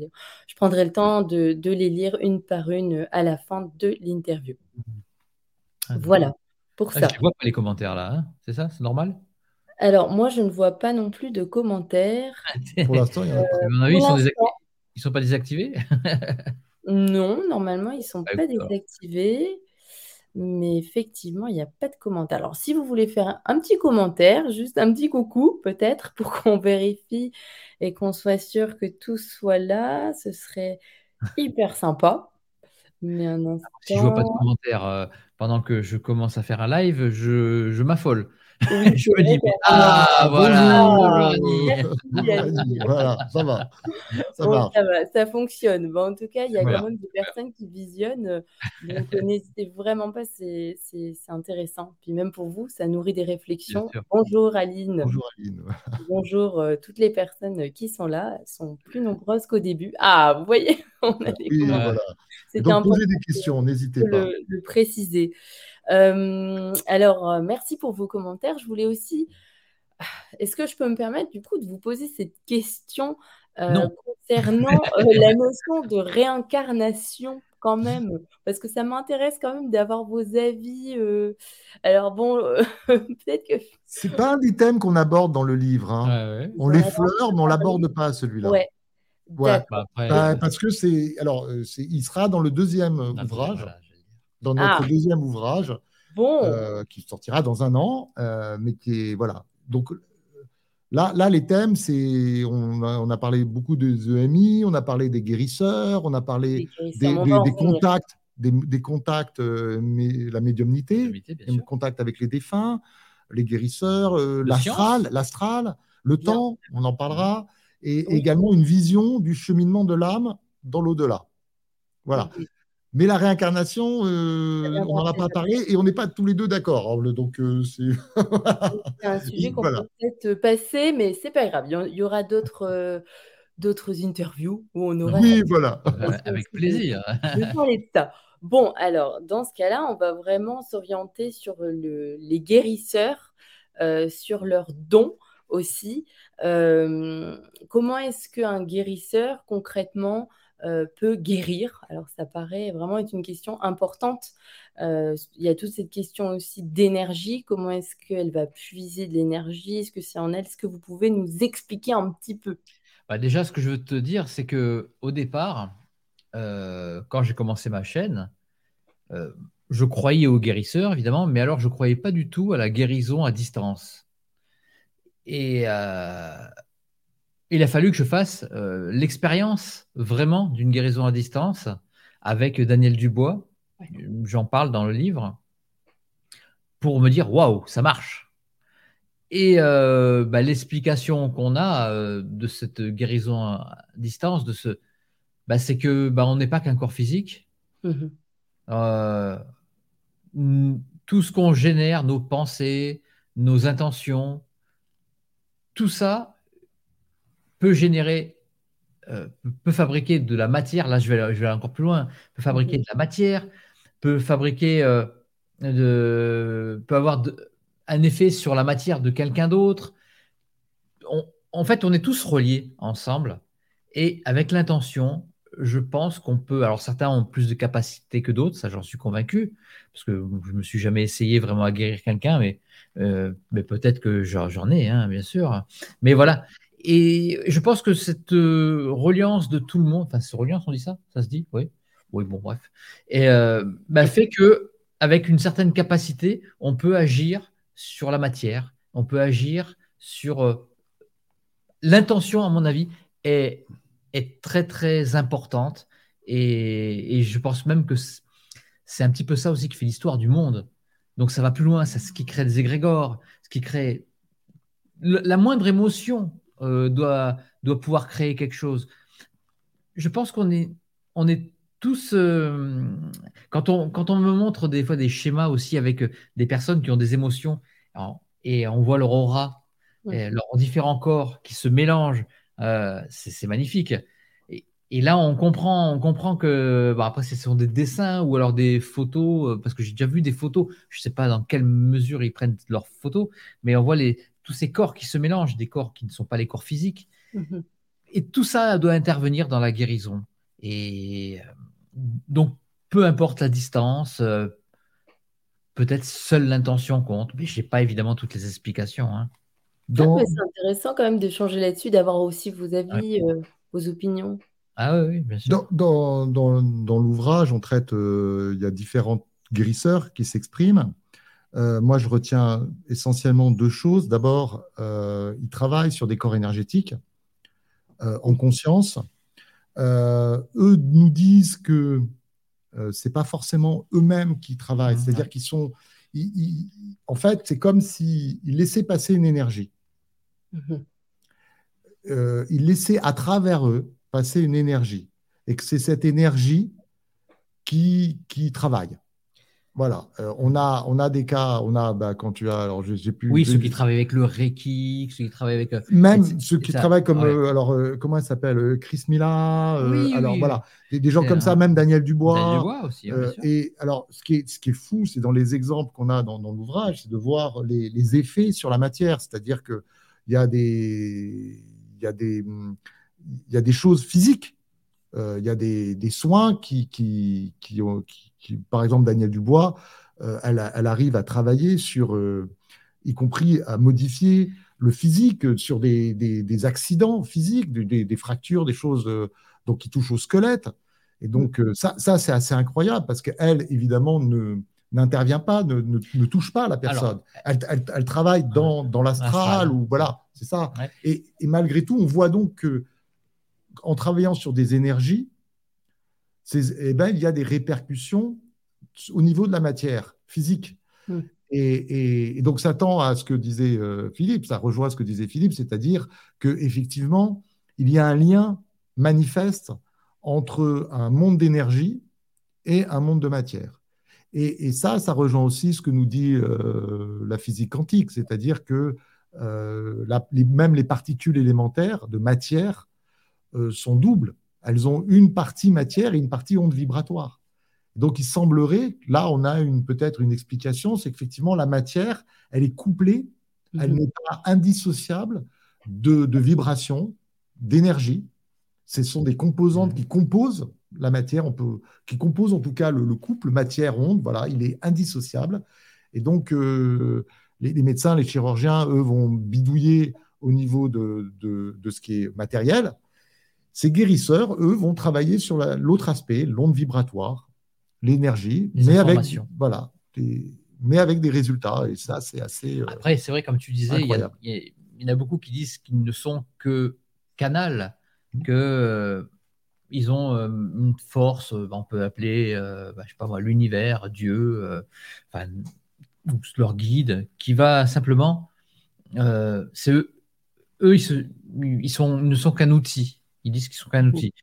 je prendrai le temps de, les lire une par une à la fin de l'interview. Ah, voilà, pour ah, ça. Je ne vois pas les commentaires là, hein? c'est ça? C'est normal? Alors, moi, je ne vois pas non plus de commentaires. pour l'instant, il y en a pas. ils, sont sont pas désactivés? Non, normalement, ils ne sont pas désactivés. Mais effectivement, il n'y a pas de commentaire. Alors, si vous voulez faire un petit commentaire, juste un petit coucou, peut-être, pour qu'on vérifie et qu'on soit sûr que tout soit là, ce serait hyper sympa. Mais un instant... Si je ne vois pas de commentaire euh, pendant que je commence à faire un live, je, je m'affole. je me dis, ah, voilà, voilà, ça va. Ça, va. ça, fonctionne. Bon, en tout cas, il y a quand même des personnes qui visionnent. Euh, donc, n'hésitez vraiment pas, c'est intéressant. Puis même pour vous, ça nourrit des réflexions. Bonjour Aline. Bonjour Aline. Bonjour euh, toutes les personnes qui sont là. Elles sont plus nombreuses qu'au début. Ah, vous voyez, on a des oui, voilà. Donc, posez des questions, n'hésitez pas. Le, le préciser. Euh, alors, euh, merci pour vos commentaires. Je voulais aussi. Est-ce que je peux me permettre du coup de vous poser cette question euh, concernant la notion de réincarnation quand même? Parce que ça m'intéresse quand même d'avoir vos avis. Alors bon, peut-être que... C'est pas un des thèmes qu'on aborde dans le livre. Hein. On l'effleure, mais on l'aborde pas celui-là. Ouais. Bah, parce que c'est alors il sera dans le deuxième ouvrage dans notre ah. deuxième ouvrage, euh, qui sortira dans un an, euh, mais qui est voilà. Donc là, là les thèmes, c'est on a, on a, parlé beaucoup des EMI, on a parlé des guérisseurs, on a parlé des, contacts, des, contacts, euh, mais, la médiumnité, le contact avec les défunts, les guérisseurs, l'astral, l'astral, le temps, on en parlera, et également une vision du cheminement de l'âme dans l'au-delà. Voilà. Mais la réincarnation, euh, on n'en a pas parlé et on n'est pas tous les deux d'accord. Donc, euh, c'est un sujet qu'on peut peut-être passer, mais c'est pas grave. Il y aura d'autres euh, d'autres interviews où on aura. Oui, voilà. Avec plaisir. Bon, alors, dans ce cas-là, on va vraiment s'orienter sur le, les guérisseurs, sur leurs dons aussi. comment est-ce qu'un guérisseur, concrètement, euh, peut guérir Alors ça paraît vraiment être une question importante. Euh, il y a toute cette question aussi d'énergie. Comment est-ce qu'elle va puiser de l'énergie? Est-ce que c'est en elle? Est-ce que vous pouvez nous expliquer un petit peu? Bah Déjà, ce que je veux te dire, c'est que au départ, euh, quand j'ai commencé ma chaîne, je croyais aux guérisseurs, évidemment, mais alors je ne croyais pas du tout à la guérison à distance. Et il a fallu que je fasse euh, l'expérience vraiment d'une guérison à distance avec Daniel Dubois. J'en parle dans le livre pour me dire waouh, ça marche. Et euh, bah, l'explication qu'on a euh, de cette guérison à distance, de ce, bah, c'est que bah, on n'est pas qu'un corps physique. Mhm. tout ce qu'on génère, nos pensées, nos intentions, tout ça peut générer, euh, peut fabriquer de la matière, là je vais, je vais aller encore plus loin, peut fabriquer de la matière, peut fabriquer, euh, de, peut avoir un effet sur la matière de quelqu'un d'autre. en fait, on est tous reliés ensemble et avec l'intention, je pense qu'on peut. Alors certains ont plus de capacité que d'autres, ça j'en suis convaincu, parce que je me suis jamais essayé vraiment à guérir quelqu'un, mais, euh, mais peut-être que j'en ai, hein, bien sûr. Mais voilà. Et je pense que cette euh, reliance de tout le monde, enfin, cette reliance, on dit ça? Ça se dit? Oui. Oui, bon, bref. Et euh, bah, fait que avec une certaine capacité, on peut agir sur la matière, on peut agir sur euh, l'intention, à mon avis, est, est très très importante. Et, et je pense même que c'est un petit peu ça aussi qui fait l'histoire du monde. Donc ça va plus loin, c'est ce qui crée des égrégores, ce qui crée la moindre émotion euh, doit, doit pouvoir créer quelque chose. Je pense qu'on est, on est tous. Euh, quand, on, quand on me montre des fois des schémas aussi avec euh, des personnes qui ont des émotions et on voit leur aura, leurs différents corps qui se mélangent, c'est magnifique. Et, là, on comprend, on comprend que, bah, après, ce sont des dessins ou alors des photos, parce que j'ai déjà vu des photos, je ne sais pas dans quelle mesure ils prennent leurs photos, mais on voit les, tous ces corps qui se mélangent, des corps qui ne sont pas les corps physiques. Mhm. Et tout ça doit intervenir dans la guérison. Et euh, donc, peu importe la distance, euh, peut-être seule l'intention compte, mais je n'ai pas évidemment toutes les explications. Hein. C'est intéressant quand même d'échanger là-dessus, d'avoir aussi vos avis, euh, vos opinions. Ah oui, bien sûr. Dans, dans l'ouvrage, on traite, il y a différents guérisseurs qui s'expriment. Euh, moi, je retiens essentiellement deux choses. D'abord, euh, ils travaillent sur des corps énergétiques euh, en conscience. eux nous disent que ce n'est pas forcément eux-mêmes qui travaillent, c'est-à-dire qu'ils sont. en fait, c'est comme s'ils laissaient passer une énergie. Mhm. ils laissaient à travers eux passer une énergie. Et que c'est cette énergie qui, qui travaille. Voilà, euh, on, a, on a des cas, on a, bah, quand tu as, alors j'ai plus. Oui, ceux qui travaillent avec le Reiki, ceux qui travaillent avec. Euh, Même ceux qui travaillent comme, euh, alors, comment elle s'appelle Chris Mila, alors voilà, des, gens comme ça, même Daniel Dubois. Daniel Dubois aussi, Et alors, ce qui est, ce qui est fou, c'est dans les exemples qu'on a dans, l'ouvrage, c'est de voir les, les, effets sur la matière, c'est-à-dire qu'il y a des. Il y, a des, il y a des choses physiques il y a des, des soins qui, qui, qui, ont, qui, par exemple, Daniel Dubois, euh, elle, arrive à travailler sur, euh, y compris à modifier le physique sur des, accidents physiques, des, fractures, des choses euh, donc, qui touchent au squelette. Et donc, ça, ça c'est assez incroyable parce qu'elle, évidemment, ne, n'intervient pas, ne, touche pas la personne. elle, travaille dans, l'astral ou voilà, c'est ça. Et, et, malgré tout, on voit donc que en travaillant sur des énergies, eh ben, il y a des répercussions au niveau de la matière physique. Hmm. Et, donc, ça tend à ce que disait euh, Philippe, ça rejoint ce que disait Philippe, c'est-à-dire qu'effectivement, il y a un lien manifeste entre un monde d'énergie et un monde de matière. Et, ça, ça rejoint aussi ce que nous dit euh, la physique quantique, c'est-à-dire que euh, même les particules élémentaires de matière sont doubles elles ont une partie matière et une partie onde vibratoire. Donc, il semblerait, là, on a peut-être une explication, c'est qu'effectivement, la matière, elle est couplée, elle mhm. n'est pas indissociable de, de vibrations, d'énergie. Ce sont des composantes mhm. qui composent la matière, on peut, qui composent en tout cas le, couple matière-onde. Voilà, il est indissociable. Et donc, euh, les, médecins, les chirurgiens, eux, vont bidouiller au niveau de, de ce qui est matériel, ces guérisseurs, eux, vont travailler sur l'autre aspect, l'onde vibratoire, l'énergie, mais avec, voilà, mais avec des résultats. Et ça, c'est assez. Euh, Après, c'est vrai, comme tu disais, il y, en a beaucoup qui disent qu'ils ne sont que canal, mmh. que euh, ils ont euh, une force, on peut appeler, bah, je sais pas moi, l'univers, Dieu, enfin, leur guide, qui va simplement. c'est eux, eux ils, ils, sont, ils ne sont qu'un outil. Ils disent qu'ils sont qu'un outil.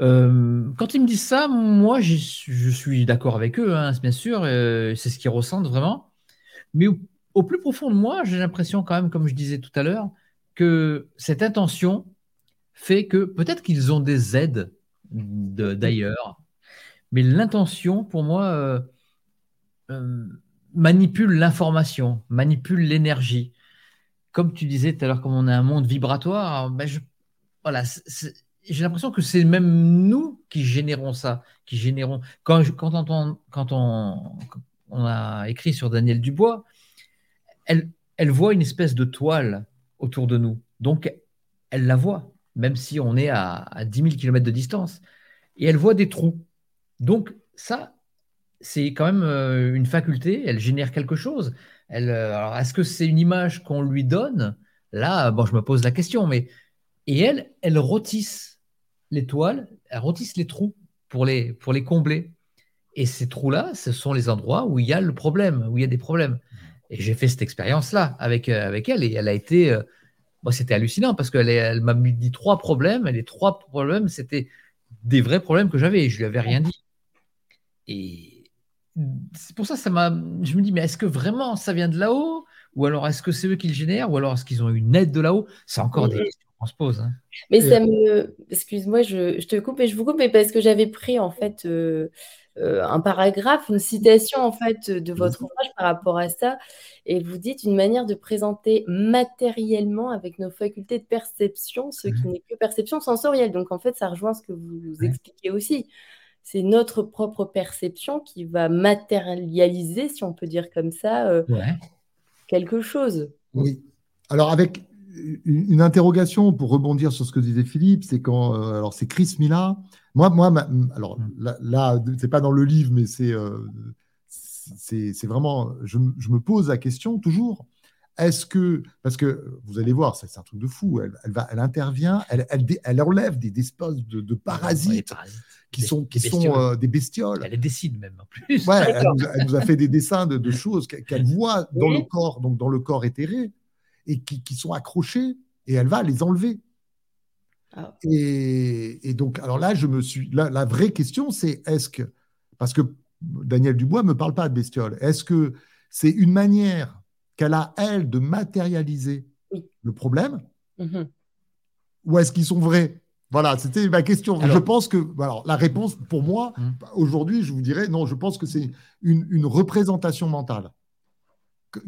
Euh, quand ils me disent ça, moi, je suis d'accord avec eux, hein, bien sûr. Euh, c'est ce qu'ils ressentent vraiment. Mais au, plus profond de moi, j'ai l'impression quand même, comme je disais tout à l'heure, que cette intention fait que peut-être qu'ils ont des aides d'ailleurs, mais l'intention, pour moi, manipule l'information, manipule l'énergie. Comme tu disais tout à l'heure, comme on a un monde vibratoire, ben je, voilà, j'ai l'impression que c'est même nous qui générons ça, qui générons. Quand, quand, on, quand on, a écrit sur Daniel Dubois, elle, voit une espèce de toile autour de nous. Donc, elle la voit, même si on est à, à 10 000 km de distance. Et elle voit des trous. Donc, ça, c'est quand même euh, une faculté, elle génère quelque chose. Euh, alors, est-ce que c'est une image qu'on lui donne? Là, bon, je me pose la question, mais et elle, elle rôtisse les toiles, elle rôtisse les trous pour les, pour les combler. Et ces trous-là, ce sont les endroits où il y a le problème, où il y a des problèmes. Et j'ai fait cette expérience-là avec, euh, avec elle et elle a été. moi, c'était hallucinant parce qu'elle elle, m'a dit trois problèmes et les trois problèmes, c'était des vrais problèmes que j'avais et je lui avais rien dit. Et, c'est pour ça, ça m'a. Je me dis, mais est-ce que vraiment ça vient de là-haut? Ou alors est-ce que c'est eux qui le génèrent? Ou alors est-ce qu'ils ont une aide de là-haut? C'est encore des qu'on se pose. Hein. Mais ça me. Excuse-moi, je, te coupe et je vous coupe, mais parce que j'avais pris en fait euh, euh, un paragraphe, une citation en fait de votre ouvrage par rapport à ça. Et vous dites une manière de présenter matériellement avec nos facultés de perception, ce qui mmh n'est que perception sensorielle. Donc en fait, ça rejoint ce que vous expliquez aussi c'est notre propre perception qui va matérialiser, si on peut dire comme ça, euh, quelque chose. Oui. Alors avec une interrogation pour rebondir sur ce que disait Philippe, c'est quand euh, alors c'est Chris Mila. Moi, moi, alors mm. là, là c'est pas dans le livre, mais c'est euh, c'est vraiment, je, je, me pose la question toujours. Est-ce que, parce que vous allez voir, c'est un truc de fou, elle, elle, va, elle intervient, elle, elle, elle enlève des, espèces de, de parasites qui sont, qui des, sont euh, des bestioles. Elle les dessine même en plus. Ouais, elle, nous a, fait des dessins de, choses qu'elle voit dans le corps, donc dans le corps éthéré, et qui, qui sont accrochées, et elle va les enlever. Ah. Et, et, donc, alors là, je me suis. La, la vraie question, c'est est-ce que. Parce que Daniel Dubois ne me parle pas de bestioles. Est-ce que c'est une manière qu'elle a, elle, de matérialiser le problème mm-hmm. Ou est-ce qu'ils sont vrais? Voilà, c'était ma question. je pense que alors, la réponse, pour moi, hum. aujourd'hui, je vous dirais, non, je pense que c'est une, représentation mentale.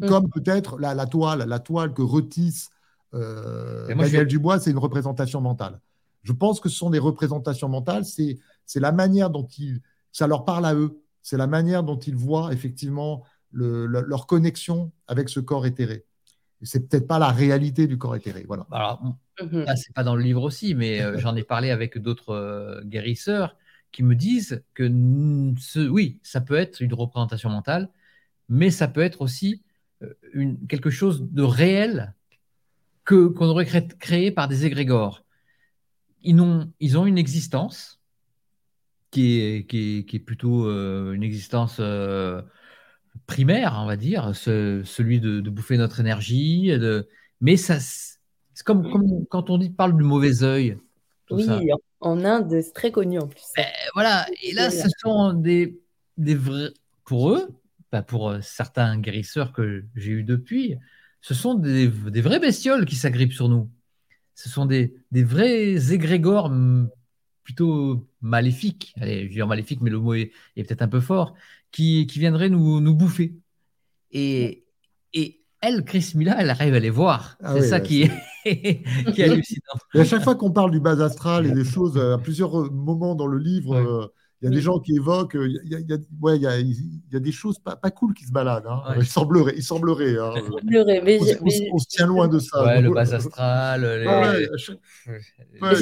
Hum. Comme peut-être la, toile, la toile que retisse euh, Daniel Dubois, c'est une représentation mentale. Je pense que ce sont des représentations mentales, c'est la manière dont ils, ça leur parle à eux, c'est la manière dont ils voient effectivement leur connexion avec ce corps éthéré c'est peut-être pas la réalité du corps éthéré. Voilà. Alors, mhm. c'est pas dans le livre aussi, mais euh, j'en ai parlé avec d'autres euh, guérisseurs qui me disent que ce, oui, ça peut être une représentation mentale, mais ça peut être aussi euh, une, quelque chose de réel que qu'on aurait créé, par des égrégores. Ils ont, ils ont une existence qui est, qui est, qui est plutôt une existence primaire, on va dire, celui de, bouffer notre énergie. De... Mais ça, c'est comme, comme, quand on dit parle du mauvais œil. Oui, en Inde, c'est très connu en plus. Ben, voilà, et là, ce sont des, des vrais, pour eux, pas pour euh, certains guérisseurs que j'ai eu depuis, ce sont des, des vraies bestioles qui s'agrippent sur nous. Ce sont des, des vrais égrégores plutôt maléfiques. Allez, je veux dire maléfique, mais le mot est, est peut-être un peu fort qui, qui viendraient nous, nous bouffer. Et, et elle, Chris Mila, elle arrive à les voir. Ah c'est ça qui, est, qui, est, hallucinant. Et à chaque fois qu'on parle du bas astral et des choses, à plusieurs moments dans le livre, euh, il y a des gens qui évoquent, il y a, il y a, ouais, il y a, il y a des choses pas, pas cool qui se baladent. Hein. Il semblerait. Il semblerait, hein. mais, on, on, se tient loin de ça. Ouais, le bas astral, les, ouais,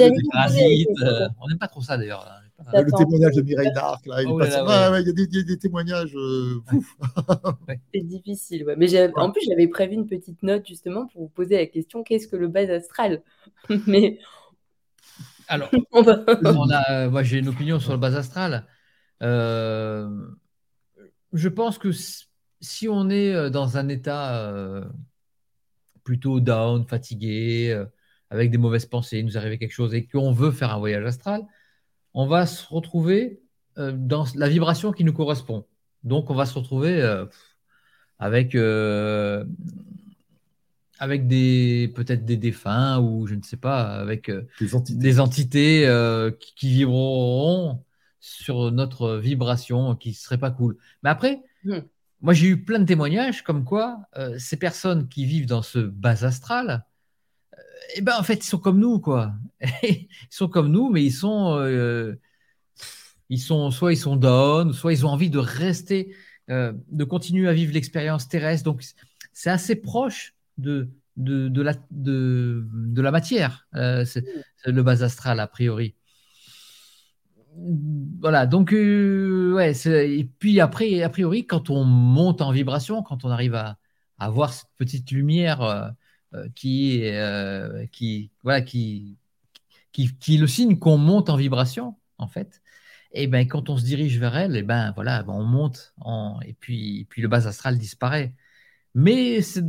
les parasites. Euh, on n'aime pas trop ça d'ailleurs. Le témoignage de Mireille d'Arc, là, il, oh y a des, témoignages. Euh, c'est difficile, ouais. Mais en plus, j'avais prévu une petite note justement pour vous poser la question qu'est-ce que le bas astral? Mais. Alors, on a, moi, j'ai une opinion sur le bas astral. Euh, je pense que si on est euh, dans un état plutôt down, fatigué, avec des mauvaises pensées, il nous arrive quelque chose et qu'on veut faire un voyage astral, on va se retrouver euh, dans la vibration qui nous correspond. Donc, on va se retrouver euh, avec, euh, avec des peut-être des défunts ou je ne sais pas, avec des entités, qui, vibreront sur notre vibration qui serait pas cool. Mais après, hmm. moi j'ai eu plein de témoignages comme quoi euh, ces personnes qui vivent dans ce bas astral, euh, eh ben en fait ils sont comme nous quoi. ils sont comme nous, mais ils sont, ils sont soit ils sont down, soit ils ont envie de rester, de continuer à vivre l'expérience terrestre. Donc c'est assez proche de de, la, de, de, la matière, euh, c'est le bas astral a priori. Voilà, donc, euh, ouais, et puis après, a priori, quand on monte en vibration, quand on arrive à, à voir cette petite lumière euh, qui, qui, voilà, qui, qui, qui est le signe qu'on monte en vibration, en fait, et ben quand on se dirige vers elle, et ben voilà, ben, on monte, et puis, puis le bas astral disparaît. Mais c'est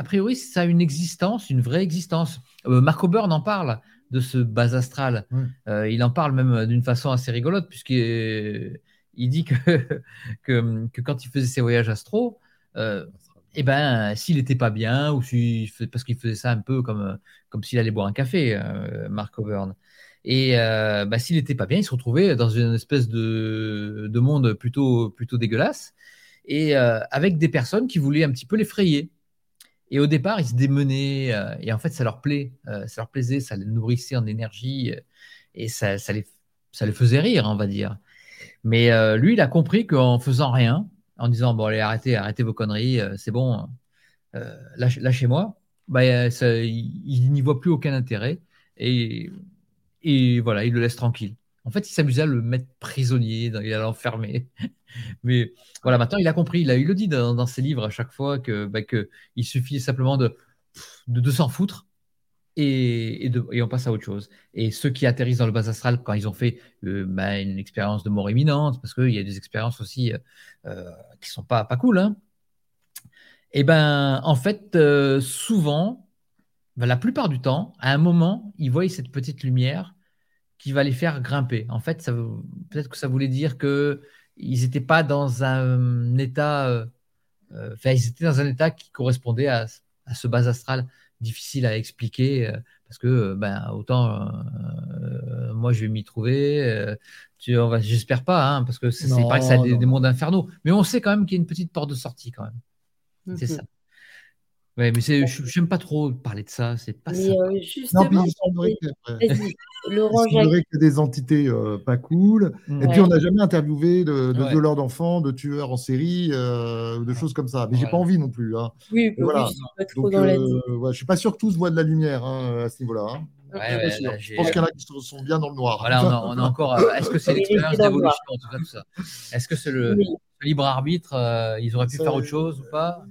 a priori, ça a une existence, une vraie existence. Euh, Marco Byrne en parle de ce bas astral. Euh, il en parle même d'une façon assez rigolote, puisqu'il dit que, que, quand il faisait ses voyages astro, euh, eh ben, s'il n'était pas bien, ou si, parce qu'il faisait ça un peu comme, comme s'il allait boire un café, Marco Byrne. Et bah, s'il n'était pas bien, il se retrouvait dans une espèce de, de monde plutôt, plutôt dégueulasse, et avec des personnes qui voulaient un petit peu l'effrayer. Et au départ, ils se démenaient, euh, et en fait, ça leur plaît, euh, ça leur plaisait, ça les nourrissait en énergie, euh, et ça, ça, les, ça les faisait rire, on va dire. Mais lui, il a compris qu'en faisant rien, en disant bon allez arrêtez, arrêtez vos conneries, c'est bon, lâchez-moi, bah, il, n'y voit plus aucun intérêt et, et voilà, il le laisse tranquille. En fait, il s'amusait à le mettre prisonnier, il à l'enfermer. Mais voilà, maintenant il a compris, il, a, eu le dit dans, ses livres à chaque fois que, bah, il suffit simplement de, s'en foutre et, on passe à autre chose. Et ceux qui atterrissent dans le bas astral, quand ils ont fait euh, bah, une expérience de mort imminente, parce qu'il y a des expériences aussi euh, qui sont pas, pas cool, hein, et eh ben en fait, euh, souvent, bah, la plupart du temps, à un moment, ils voient cette petite lumière qui va les faire grimper. En fait, peut-être que ça voulait dire que ils n'étaient pas dans un état, euh, euh, enfin, ils étaient dans un état qui correspondait à, ce bas astral difficile à expliquer euh, parce que ben autant moi je vais m'y trouver tu j'espère pas hein, parce que c'est pas que ça a des, des, mondes infernaux mais on sait quand même qu'il y a une petite porte de sortie quand même c'est mhm. ça Ouais, mais je n'aime pas trop parler de ça, c'est pas ça. Euh, justement, non, il semblerait que, des entités euh, pas cool. Et puis, on n'a jamais interviewé de, de violeurs d'enfants, de tueurs en série, euh, de choses comme ça. Mais j'ai pas envie non plus. Hein. Oui, bah voilà. je ne euh, suis pas sûr que tous voient de la lumière hein, à ce niveau-là. Hein. je pense qu'il y en a qui sont bien dans le noir. Voilà, on a, encore. Est-ce que c'est l'expérience d'évolution, en tout cas, tout ça? Est-ce que c'est le, libre arbitre Ils auraient pu faire autre chose ou pas?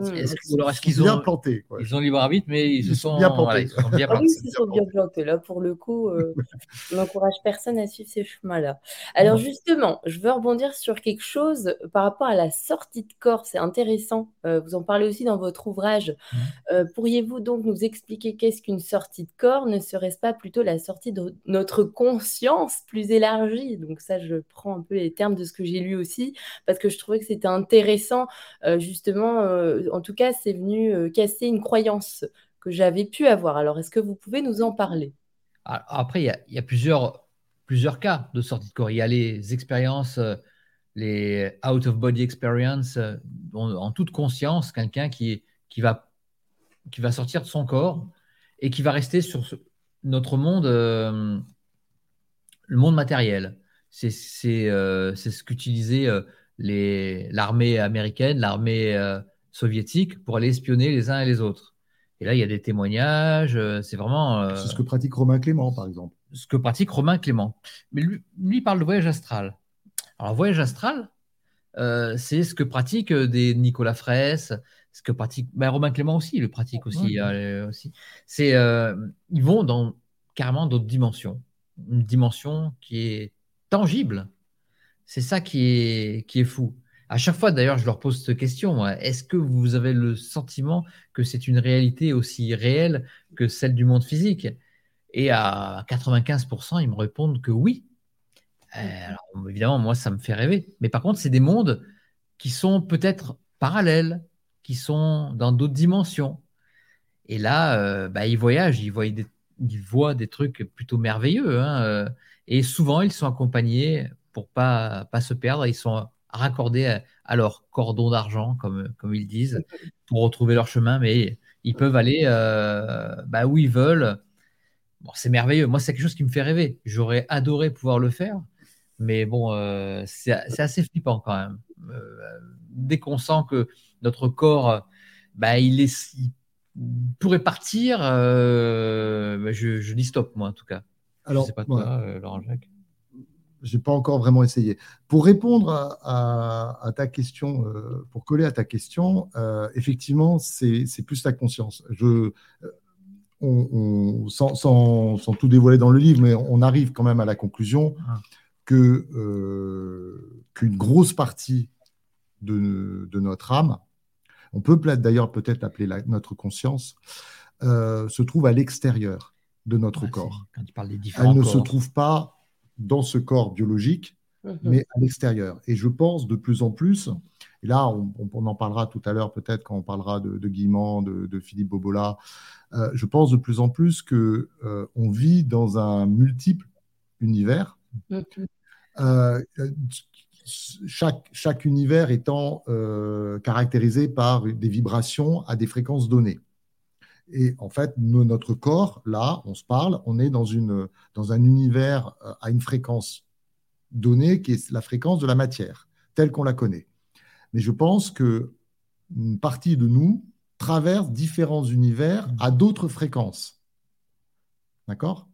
Est-ce qu'ils ont bien planté Ils ont libre arbitre, mais ils, se sont bien plantés. ils bien plantés. Ah oui, ils se sont bien plantés. Là, pour le coup, euh, on n'encourage personne à suivre ces chemins-là. Alors, justement, je veux rebondir sur quelque chose par rapport à la sortie de corps. C'est intéressant. Euh, vous en parlez aussi dans votre ouvrage. Euh, pourriez-vous donc nous expliquer qu'est-ce qu'une sortie de corps? Ne serait-ce pas plutôt la sortie de notre conscience plus élargie? Donc, ça, je prends un peu les termes de ce que j'ai lu aussi, parce que je trouvais que c'était intéressant, justement en tout cas, c'est venu euh, casser une croyance que j'avais pu avoir. Alors, est-ce que vous pouvez nous en parler? Ah, Après, il y, a, plusieurs, plusieurs cas de sortie de corps. Il y a les expériences, euh, les out-of-body experience, euh, en toute conscience, quelqu'un qui, qui, va, qui va sortir de son corps et qui va rester sur notre monde, le monde matériel. C'est ce qu'utilisait l'armée américaine, l'armée soviétiques pour aller espionner les uns et les autres. Et là, il y a des témoignages, euh, c'est vraiment... Euh, c'est ce que pratique Romain Clément, par exemple. Ce que pratique Romain Clément. Mais lui, lui parle de voyage astral. Alors, voyage astral, euh, c'est ce que pratique des Nicolas Fraisse, ce que pratique ben, Romain Clément aussi, il le pratique aussi. aussi. C'est, ils vont dans carrément d'autres dimensions, une dimension qui est tangible. C'est ça qui est, qui est fou. À chaque fois, d'ailleurs, je leur pose cette question. Est-ce que vous avez le sentiment que c'est une réalité aussi réelle que celle du monde physique? Et à 95%, ils me répondent que oui. Euh, alors, évidemment, moi, ça me fait rêver. Mais par contre, c'est des mondes qui sont peut-être parallèles, qui sont dans d'autres dimensions. Et là, euh, bah, ils voyagent, ils voient des, ils voient des trucs plutôt merveilleux. Hein, et souvent, ils sont accompagnés pour pas pas se perdre. Ils sont raccordés à, leur cordon d'argent, comme, comme ils disent, pour retrouver leur chemin. Mais ils peuvent aller bah, où ils veulent. Bon, c'est merveilleux. Moi, c'est quelque chose qui me fait rêver. J'aurais adoré pouvoir le faire. Mais bon, euh, c'est assez flippant quand même. Euh, dès qu'on sent que notre corps, bah, il, est, pourrait partir, euh, bah, je, je, dis stop, moi en tout cas. Alors, je sais pas toi, Laurent Jacques. J'ai pas encore vraiment essayé. Pour répondre à, ta question, pour coller à ta question, effectivement, c'est plus la conscience. Je, on, sans, sans, sans, tout dévoiler dans le livre, mais on arrive quand même à la conclusion ah que euh, qu'une grosse partie de, de, notre âme, on peut d'ailleurs peut-être l'appeler notre conscience, euh, se trouve à l'extérieur de notre corps. Quand tu parles des Elle ne se trouve pas dans ce corps biologique, mhm. mais à l'extérieur. Et je pense de plus en plus, et là on, on en parlera tout à l'heure peut-être quand on parlera de, de Guillemant, de, de Philippe Bobola, euh, je pense de plus en plus que euh, on vit dans un multiple univers euh, chaque, chaque, univers étant euh, caractérisé par des vibrations à des fréquences données. Et en fait, notre corps, là, on se parle, on est dans, une, dans un univers euh, à une fréquence donnée qui est la fréquence de la matière, telle qu'on la connaît. Mais je pense que une partie de nous traverse différents univers à d'autres fréquences. D'accord?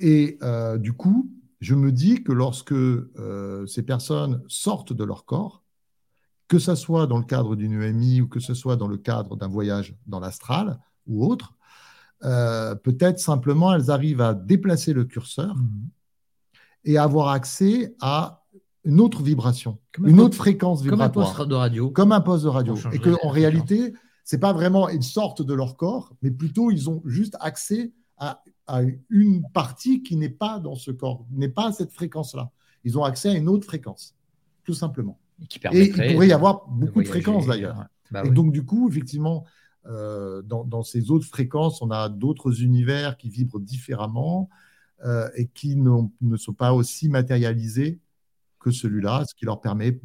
Et du coup, je me dis que lorsque euh, ces personnes sortent de leur corps, que ce soit dans le cadre d'une UMI ou que ce soit dans le cadre d'un voyage dans l'astral ou autre, euh, peut-être simplement elles arrivent à déplacer le curseur mmh. et avoir accès à une autre vibration, une autre fréquence vibratoire. Comme un poste de radio. Comme un poste de radio. Et qu'en réalité, c'est pas vraiment ils sortent de leur corps, mais plutôt ils ont juste accès à à une partie qui n'est pas dans ce corps, n'est pas à cette fréquence-là. Ils ont accès à une autre fréquence, tout simplement. Et, il pourrait y avoir beaucoup de fréquences d'ailleurs. Bah et donc, du coup, effectivement, euh, dans, ces autres fréquences, on a d'autres univers qui vibrent différemment euh, et qui ne sont pas aussi matérialisés que celui-là, ce qui leur permet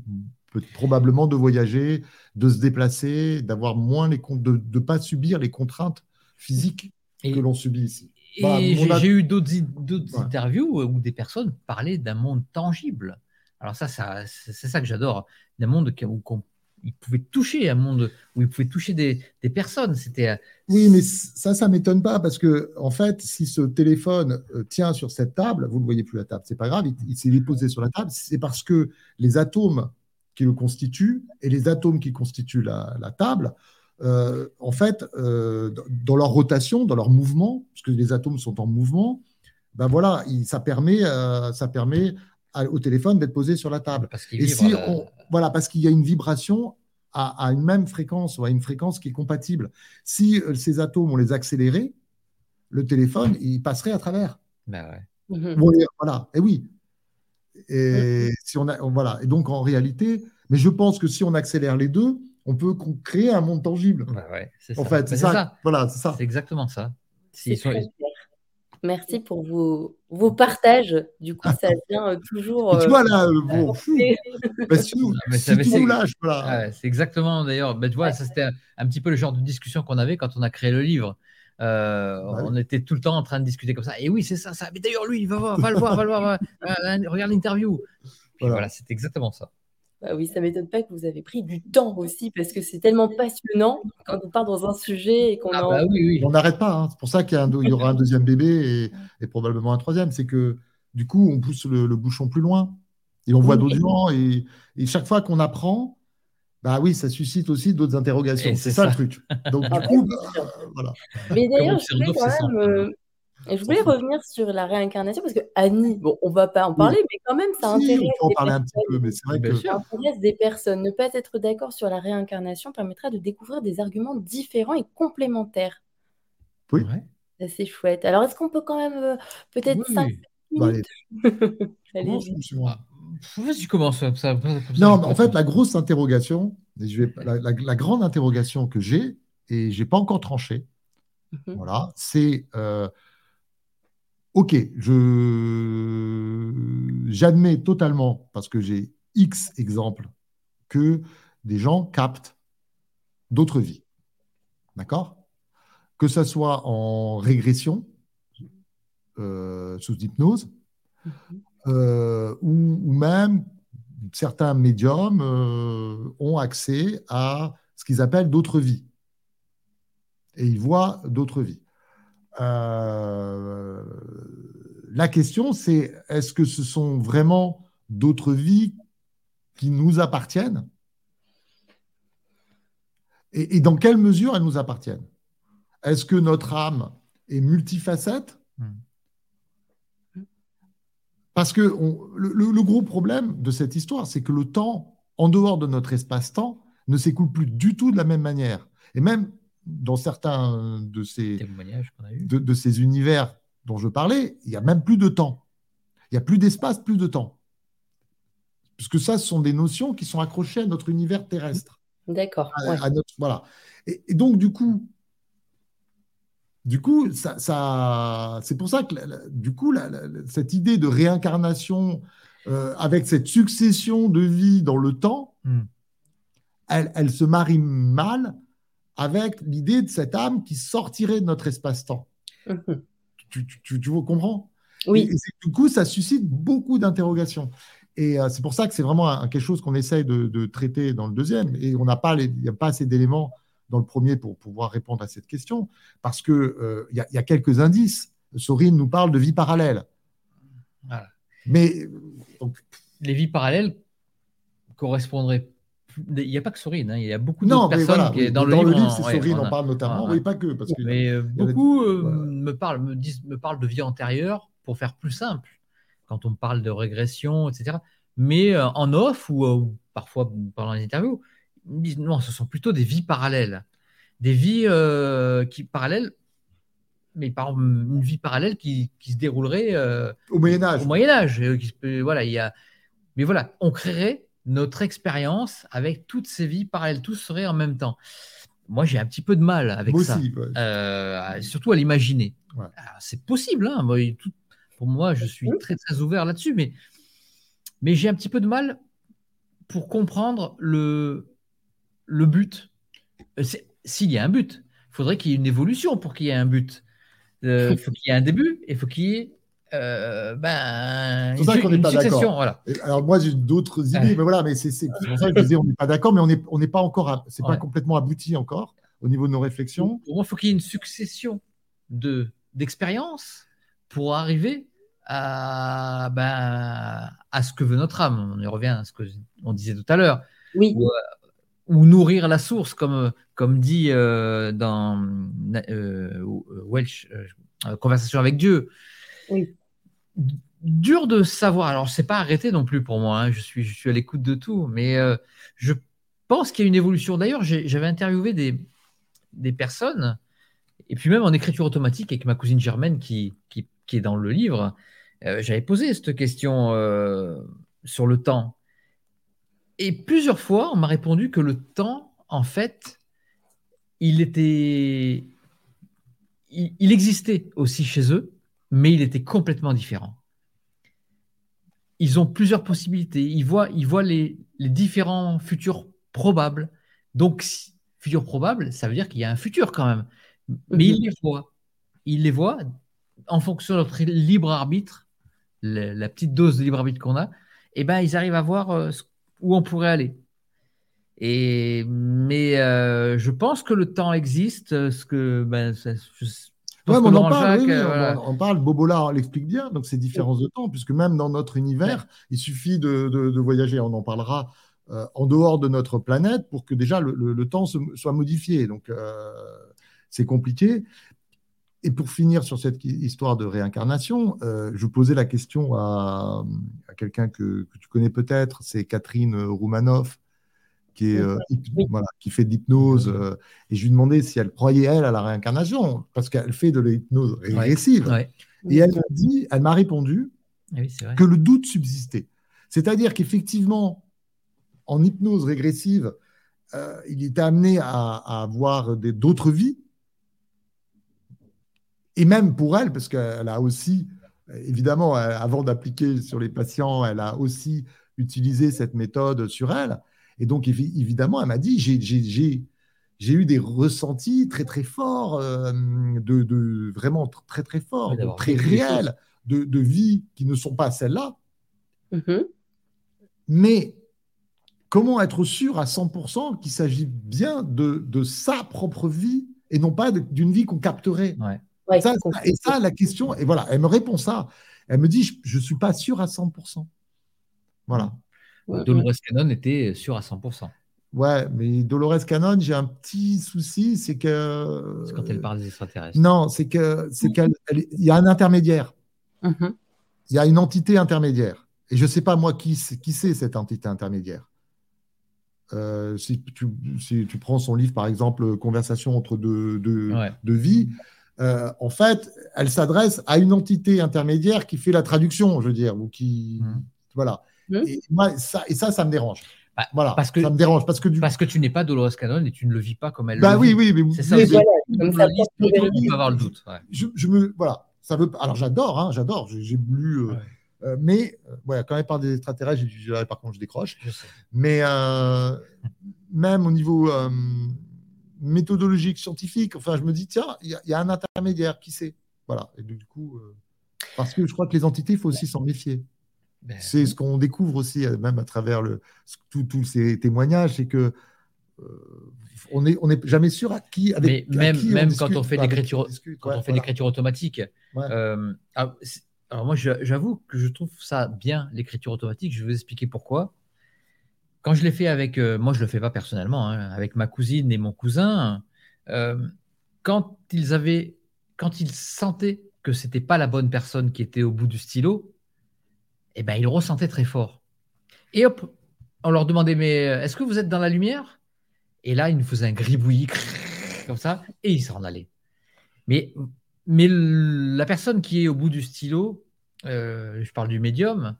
probablement de voyager, de se déplacer, d'avoir moins les de ne pas subir les contraintes physiques que l'on subit ici. Bah, j'ai eu d'autres interviews où des personnes parlaient d'un monde tangible. Alors ça, c'est ça que j'adore, d'un monde où, ils pouvaient toucher, un monde où ils pouvaient toucher des, personnes. C'était. Euh, oui, mais ça, ça m'étonne pas parce que en fait, si ce téléphone euh, tient sur cette table, vous ne voyez plus la table, c'est pas grave, il, s'est déposé sur la table, c'est parce que les atomes qui le constituent et les atomes qui constituent la table euh, en fait, dans leur rotation, dans leur mouvement, puisque les atomes sont en mouvement, ben voilà, ça permet, ça permet au téléphone d'être posé sur la table. Parce Et si voilà, parce qu'il y a une vibration à, une même fréquence ou à une fréquence qui est compatible. Si ces atomes, on les accélérait, le téléphone, il passerait à travers. Ben ouais. Mhm. voilà, et oui. Et, si on a, voilà. et donc en réalité, mais je pense que si on accélère les deux, on peut créer un monde tangible. Bah c'est en fait, c'est ça. Voilà, c'est ça. C'est exactement ça. Merci pour vos, vos partages. Du coup, ça vient euh, toujours. tu vois là, euh, bon, bah, si nous, c'est exactement d'ailleurs. Bah, tu vois, ça c'était un, petit peu le genre de discussion qu'on avait quand on a créé le livre. Euh, on était tout le temps en train de discuter comme ça. Et oui, c'est ça, ça. Mais d'ailleurs, lui, va, voir, va le voir, va le voir. regarde l'interview. voilà c'est exactement ça. Bah oui, ça ne m'étonne pas que vous avez pris du temps aussi, parce que c'est tellement passionnant quand on part dans un sujet et qu'on ah bah On n'arrête pas. Hein. C'est pour ça qu'il y, aura un deuxième bébé et, probablement un troisième. C'est que du coup, on pousse le, bouchon plus loin et on voit d'autres gens. Et, chaque fois qu'on apprend, bah oui, ça suscite aussi d'autres interrogations. C'est ça, le truc. Donc, du coup, bah, voilà. Mais d'ailleurs, je voulais quand même et je voulais revenir sur la réincarnation parce que Annie, bon, on va pas en parler, mais quand même, ça intéresse. On peut en parler un petit peu, mais c'est vrai que. Ça intéresse des personnes. Ne pas être d'accord sur la réincarnation permettra de découvrir des arguments différents et complémentaires. Oui. C'est chouette. Alors, est-ce qu'on peut quand même euh, peut-être oui, 5 bah, minutes? Allez. Vas-y, commence. Ça, ça, non, mais en fait, la grosse interrogation, je vais, la, la, grande interrogation que j'ai, et je n'ai pas encore tranché, Mhm. Voilà, c'est euh, OK, j'admets totalement, parce que j'ai X exemples, que des gens captent d'autres vies. D'accord? Que ce soit en régression, euh, sous hypnose, mhm. euh, ou, même certains médiums ont accès à ce qu'ils appellent d'autres vies et ils voient d'autres vies. Euh, la question, c'est est-ce que ce sont vraiment d'autres vies qui nous appartiennent? Et, dans quelle mesure elles nous appartiennent? Est-ce que notre âme est multifacette? Parce que le, gros problème de cette histoire, c'est que le temps, en dehors de notre espace-temps, ne s'écoule plus du tout de la même manière. Et même dans certains de ces, de, ces univers dont je parlais, il n'y a même plus de temps. Il n'y a plus d'espace, plus de temps. Puisque ça, ce sont des notions qui sont accrochées à notre univers terrestre. D'accord. voilà. Et, donc, du coup, du coup, ça, ça c'est pour ça que, du coup, cette idée de réincarnation euh, avec cette succession de vies dans le temps, hmm. elle, elle, se marie mal avec l'idée de cette âme qui sortirait de notre espace-temps. Mhm. Tu, tu, tu, comprends? Oui. du coup, ça suscite beaucoup d'interrogations. Et euh, c'est pour ça que c'est vraiment quelque chose qu'on essaye de, traiter dans le deuxième. Et on n'a pas, il n'y a pas assez d'éléments dans le premier pour pouvoir répondre à cette question, parce qu'il euh, il y, a quelques indices. Sorine nous parle de vie parallèle. Mais les vies parallèles correspondraient il n'y a pas que Sorine, hein. il y a beaucoup d'autres personnes qui, dans, le livre. c'est Sorine en parle notamment, oui, pas que. Parce que mais euh, beaucoup euh, me, parlent, me, disent, me parlent de vie antérieure pour faire plus simple, quand on parle de régression, etc. Mais euh, en off ou parfois pendant les interviews, ils me disent non, ce sont plutôt des vies parallèles. Des vies qui parallèles, mais par une vie parallèle qui, qui se déroulerait au Moyen-Âge. Au Moyen-Âge. Voilà, il y a... Mais voilà, on créerait notre expérience avec toutes ces vies parallèles, tout serait en même temps. Moi, j'ai un petit peu de mal avec ça, euh, surtout à l'imaginer. C'est possible, hein. pour moi, je suis très très ouvert là-dessus, mais, mais j'ai un petit peu de mal pour comprendre le, le but. Euh, s'il y a un but, il faudrait qu'il y ait une évolution pour qu'il y ait un but. Euh, il faut qu'il y ait un début et il faut qu'il y ait euh, ben, c'est pour ça qu'on n'est pas d'accord. Alors moi j'ai d'autres idées, mais voilà, mais c'est pour ça que je disais on n'est pas d'accord, mais on n'est on n'est pas encore, c'est pas complètement abouti encore au niveau de nos réflexions. Pour moi, il faut qu'il y ait une succession de d'expériences pour arriver à ben, à ce que veut notre âme. On y revient à ce que on disait tout à l'heure. Oui. Ou, euh, nourrir la source, comme comme dit euh, dans Welsh, Conversation avec Dieu. Oui dur de savoir. Alors, c'est pas arrêté non plus pour moi. Hein. Je, suis, je suis à l'écoute de tout. Mais euh, je pense qu'il y a une évolution. D'ailleurs, j'avais interviewé des, des personnes, et puis même en écriture automatique avec ma cousine Germaine qui, qui, est dans le livre. Euh, j'avais posé cette question euh, sur le temps. Et plusieurs fois, on m'a répondu que le temps, en fait, il était. il existait aussi chez eux, mais il était complètement différent. Ils ont plusieurs possibilités. Ils voient, ils voient les, différents futurs probables. Donc, futur probable, ça veut dire qu'il y a un futur quand même. Mais ils les voient. Ils les voient en fonction de notre libre arbitre, la, petite dose de libre arbitre qu'on a. Et eh ben, ils arrivent à voir euh, où on pourrait aller. Et mais euh, je pense que le temps existe. Ce que ben, Ouais, on, en parle, euh, on, parle, Bobola l'explique bien, donc ces différences de temps, puisque même dans notre univers, il suffit de, voyager, on en parlera euh, en dehors de notre planète pour que déjà le, temps soit modifié. Donc euh, c'est compliqué. Et pour finir sur cette histoire de réincarnation, je posais la question à, quelqu'un que, que, tu connais peut-être, c'est Catherine Roumanoff, qui, est, euh, voilà, qui fait de l'hypnose. Euh, et je lui demandais si elle croyait, elle, à la réincarnation, parce qu'elle fait de l'hypnose régressive. Et elle m'a dit, elle m'a répondu que le doute subsistait. C'est-à-dire qu'effectivement, en hypnose régressive, euh, il était amené à, avoir d'autres vies, et même pour elle, parce qu'elle a aussi, évidemment, avant d'appliquer sur les patients, elle a aussi utilisé cette méthode sur elle. Et donc, évidemment, elle m'a dit, j'ai eu des ressentis très, très forts, euh, de, vraiment très, très forts, très réels, de, de vie qui ne sont pas celles-là. Mm-hmm. Mais comment être sûr à 100% qu'il s'agit bien de, de, sa propre vie et non pas d'une vie qu'on capterait? Et ça, la question, et voilà, elle me répond ça. Elle me dit, je ne suis pas sûr à 100%. Voilà. Dolores Cannon était sûr à 100%. Ouais, mais Dolores Cannon, j'ai un petit souci, c'est que. C'est quand elle parle des extraterrestres. Non, c'est que c'est qu'il y a un intermédiaire. Mm-hmm. Il y a une entité intermédiaire. Et je ne sais pas moi qui, qui c'est cette entité intermédiaire. Euh, si, tu, si, tu, prends son livre, par exemple, Conversation entre deux, deux, deux vies, euh, en fait, elle s'adresse à une entité intermédiaire qui fait la traduction, je veux dire, ou qui. Mmh. Voilà. Mmh. Et, moi, ça, et ça, ça me dérange. Bah, voilà, parce que, ça me dérange parce que du... parce que tu n'es pas Dolores Cannon et tu ne le vis pas comme elle bah le oui, vit. oui, mais c'est ça. Aussi. Voilà, tu peux avoir le doute. Je, je, me voilà, ça veut. Alors j'adore, hein, j'adore. J'ai lu, euh, euh, mais ouais, quand elle parle des extraterrestres, j'ai par contre je décroche. Mais euh, même au niveau méthodologique, scientifique. Enfin, je me dis, tiens, il y, a un intermédiaire, qui sait? Voilà. Et du coup, euh, parce que je crois que les entités, il faut aussi s'en méfier. Ben c'est ce qu'on découvre aussi, euh, même à travers tous ces témoignages, c'est que euh, on n'est on est jamais sûr à qui. Avec, Mais même, même quand on fait l'écriture, quand on fait l'écriture automatique. Ah, alors moi, j'avoue que je trouve ça bien l'écriture automatique. Je vais vous expliquer pourquoi. Quand je l'ai fait avec, euh, moi je le fais pas personnellement, hein, avec ma cousine et mon cousin, euh, quand ils avaient, quand ils sentaient que c'était pas la bonne personne qui était au bout du stylo, eh ben ils ressentaient très fort. Et hop, on leur demandait mais euh, est-ce que vous êtes dans la lumière? Et là ils nous faisaient un gribouillis comme ça et ils s'en allaient. Mais mais la personne qui est au bout du stylo, je parle du médium,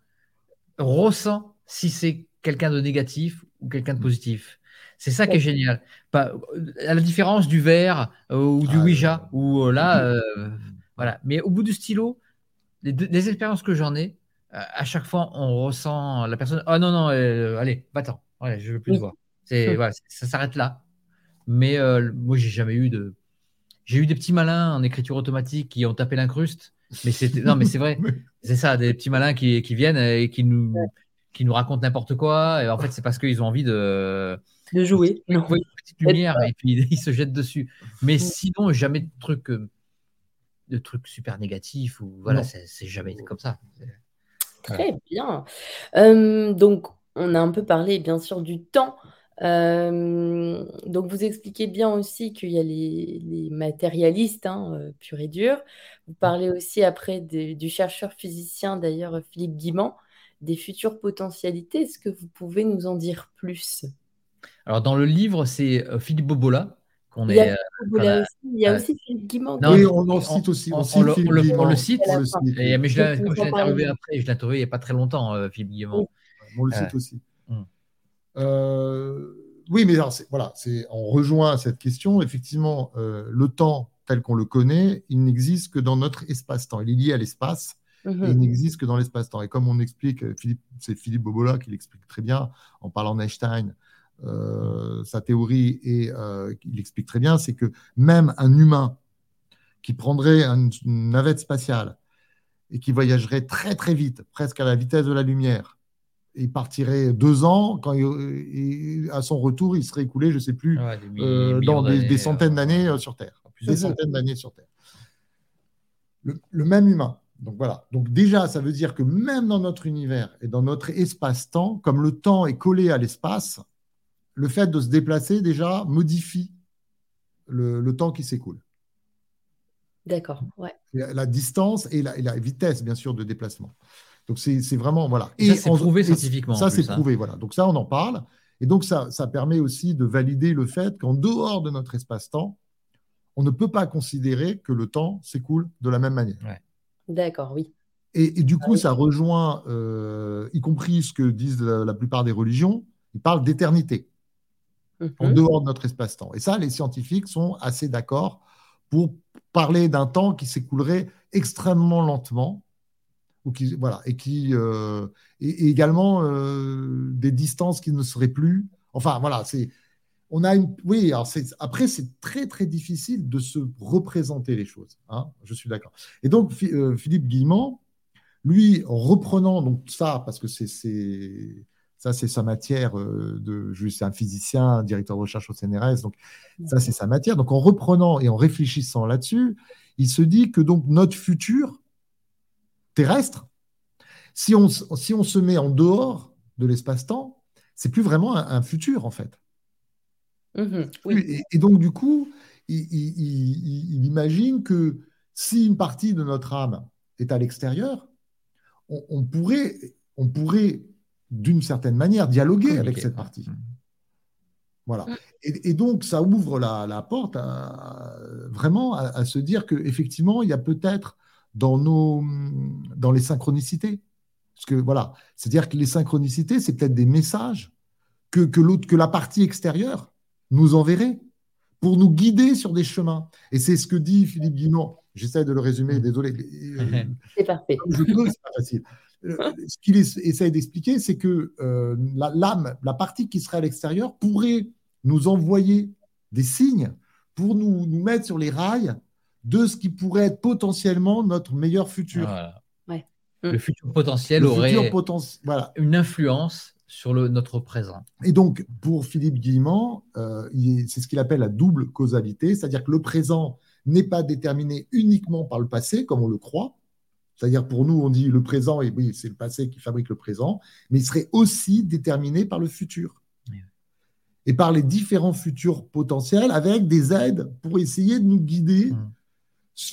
ressent si c'est quelqu'un de négatif ou quelqu'un de mm. positif. C'est ça qui est génial. Pas, à la différence du verre euh, ou du ah, Ouija, euh, là, euh, voilà. Mais au bout du stylo, les, expériences que j'en ai, à chaque fois, on ressent la personne. Oh non, non, allez, va-t'en. je veux plus te voir. C'est, voilà, ça s'arrête là. Mais moi, j'ai jamais eu de. J'ai eu des petits malins en écriture automatique qui ont tapé l'incruste. Mais c'était non, mais c'est vrai. C'est ça, des petits malins qui, qui viennent et qui nous qui nous racontent n'importe quoi. Et en fait, c'est parce qu'ils ont envie de, de jouer. Une petite lumière et puis ils se jettent dessus. Mais mm. sinon, jamais de trucs, euh, de trucs super négatifs ou voilà, c'est jamais comme ça. Très bien. Euh, donc, on a un peu parlé, bien sûr, du temps. Euh, donc, vous expliquez bien aussi qu'il y a les, matérialistes, hein, pur et dur. Vous parlez aussi après du chercheur physicien, d'ailleurs, Philippe Guimand, des futures potentialités. Est-ce que vous pouvez nous en dire plus? Alors, dans le livre, c'est euh, Philippe Bobola. Qu'on il, y a, euh, il y a aussi Philippe Guimand. oui, on, le cite aussi. On, le, cite. Et, mais je l'ai interviewé après, je l'ai interviewé il n'y a pas très longtemps, euh, Philippe Guimand. On le cite aussi. Hmm. oui, mais voilà, on rejoint cette question. Effectivement, le temps tel qu'on le connaît, il n'existe que dans notre espace-temps. Il est lié à l'espace il mhm. n'existe que dans l'espace-temps. Et comme on explique, c'est Philippe Bobola qui l'explique très bien en parlant d'Einstein, euh, sa théorie, et euh, il explique très bien, c'est que même un humain qui prendrait une, navette spatiale et qui voyagerait très très vite, presque à la vitesse de la lumière, il partirait deux ans, quand à son retour, il serait écoulé, je ne sais plus, euh, dans des, centaines d'années sur Terre. Des centaines d'années sur Terre. le, même humain donc voilà. Donc déjà, ça veut dire que même dans notre univers et dans notre espace-temps, comme le temps est collé à l'espace, le fait de se déplacer déjà modifie le, temps qui s'écoule. D'accord. Ouais. La, distance et la, vitesse, bien sûr, de déplacement. Donc c'est vraiment voilà. Et ça c'est prouvé scientifiquement. Ça c'est hein. prouvé, voilà. Donc ça on en parle. Et donc ça, ça permet aussi de valider le fait qu'en dehors de notre espace-temps, on ne peut pas considérer que le temps s'écoule de la même manière. Ouais. D'accord, oui. Et, du coup, ah ça rejoint, euh, y compris ce que disent la, plupart des religions, ils parlent d'éternité en mhm. dehors de notre espace-temps. Et ça, les scientifiques sont assez d'accord pour parler d'un temps qui s'écoulerait extrêmement lentement, ou qui, voilà, et qui euh, et, également euh, des distances qui ne seraient plus. Enfin, voilà, c'est on a une. Oui, alors après, c'est très très difficile de se représenter les choses. Hein, je suis d'accord. Et donc, euh, Philippe Guillemont, lui, en reprenant donc ça, parce que c'est ça, c'est sa matière de. Je suis un physicien, directeur de recherche au CNRS, donc ça, c'est sa matière. Donc, en reprenant et en réfléchissant là-dessus, il se dit que donc notre futur terrestre, si on, si on se met en dehors de l'espace-temps, c'est plus vraiment un, futur en fait. Mm-hmm. et, donc du coup, il, imagine que si une partie de notre âme est à l'extérieur, on, pourrait, on pourrait d'une certaine manière dialoguer avec cette partie. Mm. Voilà. Mm. Et, donc, ça ouvre la, porte vraiment à, à, se dire qu'effectivement, il y a peut-être dans, nos, dans les synchronicités. Parce que voilà, c'est-à-dire que les synchronicités, c'est peut-être des messages que, que, l'autre, que la partie extérieure nous enverrait pour nous guider sur des chemins. Et c'est ce que dit Philippe Guinon. J'essaie de le résumer, désolé. C'est parfait. Je peux, c'est pas facile. Euh, ce qu'il essaie d'expliquer, c'est que euh, l'âme, la partie qui serait à l'extérieur, pourrait nous envoyer des signes pour nous, nous mettre sur les rails de ce qui pourrait être potentiellement notre meilleur futur. Le futur potentiel aurait une influence sur le, notre présent. Et donc, pour Philippe Guillemont, euh, c'est ce qu'il appelle la double causalité, c'est-à-dire que le présent n'est pas déterminé uniquement par le passé, comme on le croit. C'est-à-dire pour nous, on dit le présent, et oui, c'est le passé qui fabrique le présent, mais il serait aussi déterminé par le futur. Et par les différents futurs potentiels, avec des aides pour essayer de nous guider. Mmh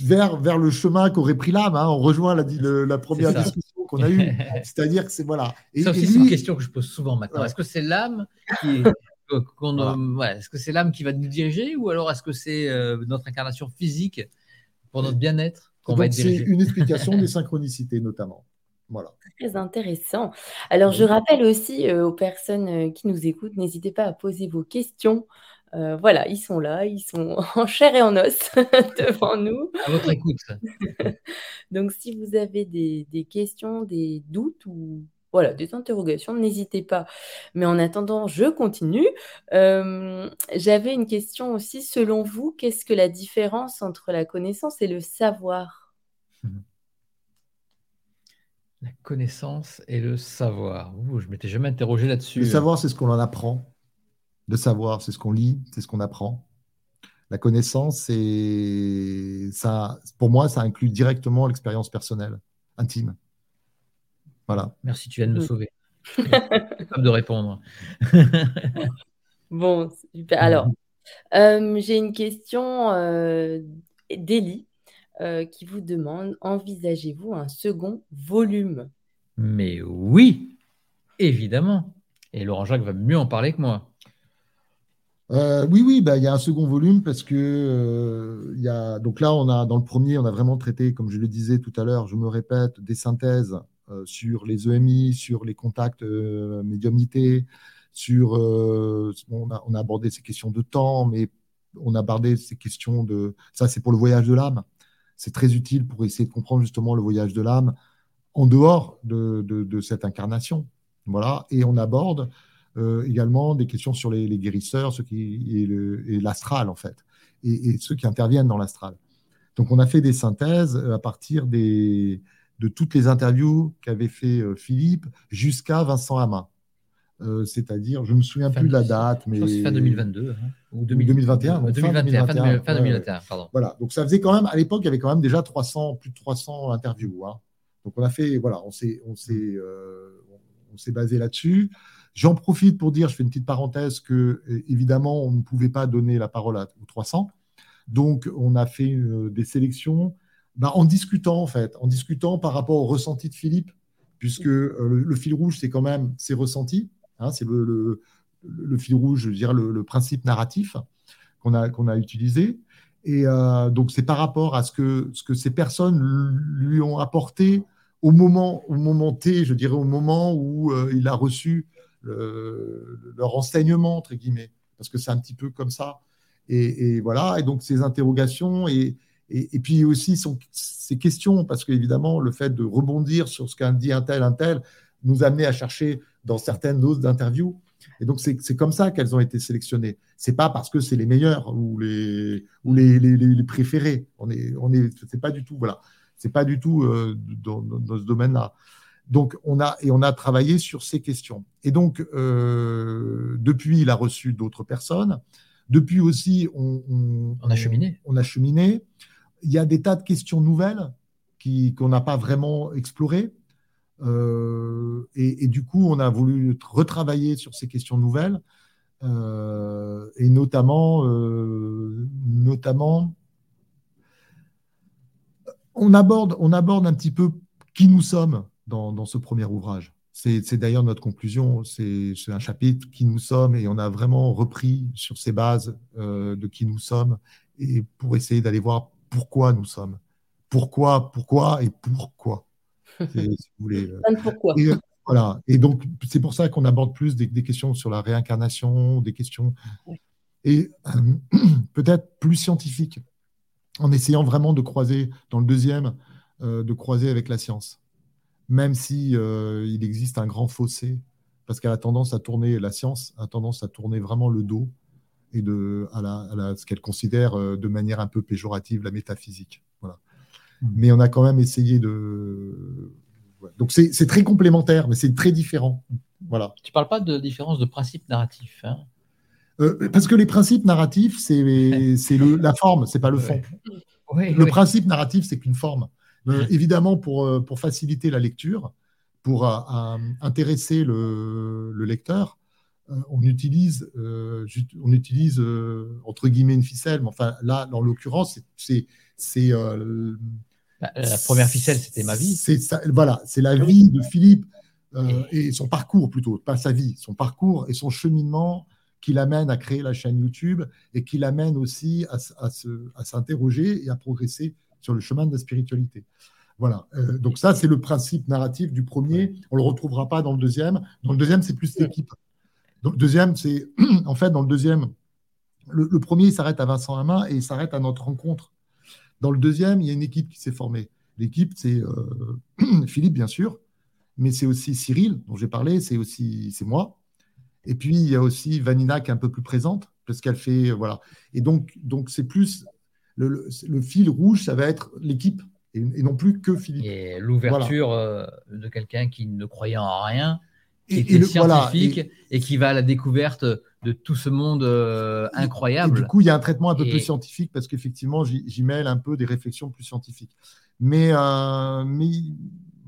vers, vers le chemin qu'aurait pris l'âme. Hein. On rejoint la, la première discussion qu'on a eue. C'est-à-dire que c'est voilà. Et, ça aussi, c'est une question que je pose souvent maintenant. Est-ce que c'est l'âme qui est-ce que c'est l'âme qui va nous diriger ou alors est-ce que c'est euh, notre incarnation physique pour notre bien-être? C'est une explication des synchronicités notamment. Voilà. Très intéressant. Alors, je rappelle aussi euh, aux personnes euh, qui nous écoutent, n'hésitez pas à poser vos questions euh, voilà, ils sont là, ils sont en chair et en os devant nous. À votre écoute. Donc, si vous avez des, questions, des doutes ou voilà, des interrogations, n'hésitez pas. Mais en attendant, je continue. Euh, j'avais une question aussi. Selon vous, qu'est-ce que la différence entre la connaissance et le savoir? La connaissance et le savoir. je m'étais jamais interrogé là-dessus. Le savoir, c'est ce qu'on en apprend de savoir, c'est ce qu'on lit, c'est ce qu'on apprend. La connaissance, c'est ça. Pour moi, ça inclut directement l'expérience personnelle, intime. Voilà. Merci, tu viens de me mm. sauver. capable de répondre. bon, super. Alors, euh, j'ai une question euh, d'Elie euh, qui vous demande envisagez-vous un second volume? Mais oui, évidemment. Et Laurent Jacques va mieux en parler que moi. Euh, oui, oui, bah, il y a un second volume parce que euh, y a, donc là, on a dans le premier, on a vraiment traité, comme je le disais tout à l'heure, je me répète, des synthèses sur les EMI, sur les contacts médiumnité, sur on a, on, a, abordé ces questions de temps, mais on a abordé ces questions de ça, c'est pour le voyage de l'âme. C'est très utile pour essayer de comprendre justement le voyage de l'âme en dehors de, de, cette incarnation. Voilà, et on aborde euh, également des questions sur les, guérisseurs, ceux qui, et l'astral en fait, et, ceux qui interviennent dans l'astral. Donc on a fait des synthèses euh, à partir des, de toutes les interviews qu'avait fait euh, Philippe jusqu'à Vincent Hamin. C'est-à-dire, je ne me souviens plus de la date, mais. C'est fin 2022. Hein, ou 2021. 2021, fin 2021, pardon. Voilà, donc ça faisait quand même, à l'époque, il y avait quand même déjà 300, plus de 300 interviews. Hein. Donc on a fait, voilà, on s'est on s'est basé là-dessus. J'en profite pour dire, je fais une petite parenthèse, que évidemment, on ne pouvait pas donner la parole aux 300. Donc, on a fait euh, des sélections bah, en discutant, en fait, en discutant par rapport au ressenti de Philippe, puisque euh, le, fil rouge, c'est quand même ses ressentis. Hein, c'est le, fil rouge, je dirais, le, principe narratif qu'on a, qu'on a utilisé. Et euh, donc, c'est par rapport à ce que, ce que ces personnes lui ont apporté au moment, au moment T, je dirais, au moment où il a reçu le, leur enseignement, entre guillemets, parce que c'est un petit peu comme ça. Et, voilà, et donc ces interrogations et, et, puis aussi ces questions, parce qu'évidemment, le fait de rebondir sur ce qu'a dit un tel, un tel, nous amenait à chercher dans certaines doses d'interviews. Et donc, c'est comme ça qu'elles ont été sélectionnées. C'est pas parce que c'est les meilleures ou les, ou les, les, les préférés. On est, on est, c'est pas du tout, voilà. C'est pas du tout euh, dans, dans, ce domaine-là. Donc, on a, et on a travaillé sur ces questions. Et donc, euh, depuis, il a reçu d'autres personnes. Depuis aussi, on, a cheminé. On, a cheminé. Il y a des tas de questions nouvelles qu'on n'a pas vraiment explorées. Euh, et, du coup, on a voulu retravailler sur ces questions nouvelles, euh, et notamment, euh, notamment, on aborde, on aborde un petit peu qui nous sommes dans, ce premier ouvrage. C'est d'ailleurs notre conclusion, c'est un chapitre qui nous sommes et on a vraiment repris sur ces bases de qui nous sommes et pour essayer d'aller voir pourquoi nous sommes. Pourquoi, pourquoi et pourquoi. Si vous voulez. Euh. pourquoi. Et, euh, voilà. Et donc, c'est pour ça qu'on aborde plus des, questions sur la réincarnation, des questions. Et peut-être plus scientifiques, en essayant vraiment de croiser, dans le deuxième, de croiser avec la science même si euh, il existe un grand fossé, parce qu'elle a tendance à tourner, la science a tendance à tourner vraiment le dos et de, à, ce qu'elle considère euh, de manière un peu péjorative la métaphysique. Voilà. Mmh. Mais on a quand même essayé de. Donc c'est très complémentaire, mais c'est très différent. Voilà. Tu parles pas de différence de principe narratif. Hein? Euh, parce que les principes narratifs, c'est la forme, c'est pas le fond. le principe narratif, c'est qu'une forme. Euh, évidemment, pour, pour faciliter la lecture, pour intéresser le, lecteur, on utilise, on utilise entre guillemets une ficelle, mais enfin là, en l'occurrence, c'est. c'est bah, la première ficelle, c'était ma vie. C'est voilà, c'est la vie de Philippe et son parcours plutôt, pas sa vie, son parcours et son cheminement qui l'amène à créer la chaîne YouTube et qui l'amène aussi à, à s'interroger et à progresser sur le chemin de la spiritualité. Voilà. Euh, donc ça, c'est le principe narratif du premier. On ne le retrouvera pas dans le deuxième. Dans le deuxième, c'est plus l'équipe. Dans le deuxième, c'est en fait dans le deuxième, le, premier il s'arrête à Vincent Hamin et il s'arrête à notre rencontre. Dans le deuxième, il y a une équipe qui s'est formée. L'équipe, c'est euh, Philippe, bien sûr, mais c'est aussi Cyril, dont j'ai parlé, c'est aussi c'est moi. Et puis il y a aussi Vanina qui est un peu plus présente parce qu'elle fait voilà. Et donc donc c'est plus le, fil rouge, ça va être l'équipe et, non plus que Philippe. Et l'ouverture euh, de quelqu'un qui ne croyait en rien, qui et, était scientifique et, qui va à la découverte de tout ce monde euh, incroyable. du coup, il y a un traitement un peu plus scientifique parce qu'effectivement, j'y mêle un peu des réflexions plus scientifiques. Mais, euh, mais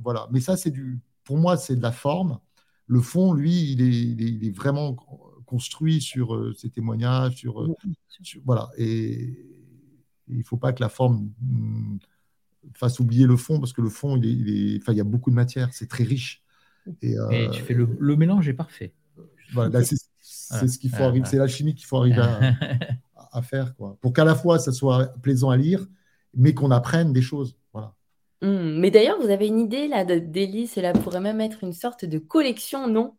voilà, mais ça, c'est du, pour moi, c'est de la forme. Le fond, lui, il est, il est, vraiment construit sur ces témoignages, sur, sur, voilà. Et, il ne faut pas que la forme mm, fasse oublier le fond, parce que le fond, il, est, enfin, il y a beaucoup de matière, c'est très riche. Et, euh, tu fais le, mélange est parfait. Voilà, c'est ce qu'il faut arriver, c'est la chimie qu'il faut arriver à, faire, quoi, pour qu'à la fois ça soit plaisant à lire, mais qu'on apprenne des choses. Voilà. Mmh, mais d'ailleurs, vous avez une idée là d'Elie, cela pourrait même être une sorte de collection, non?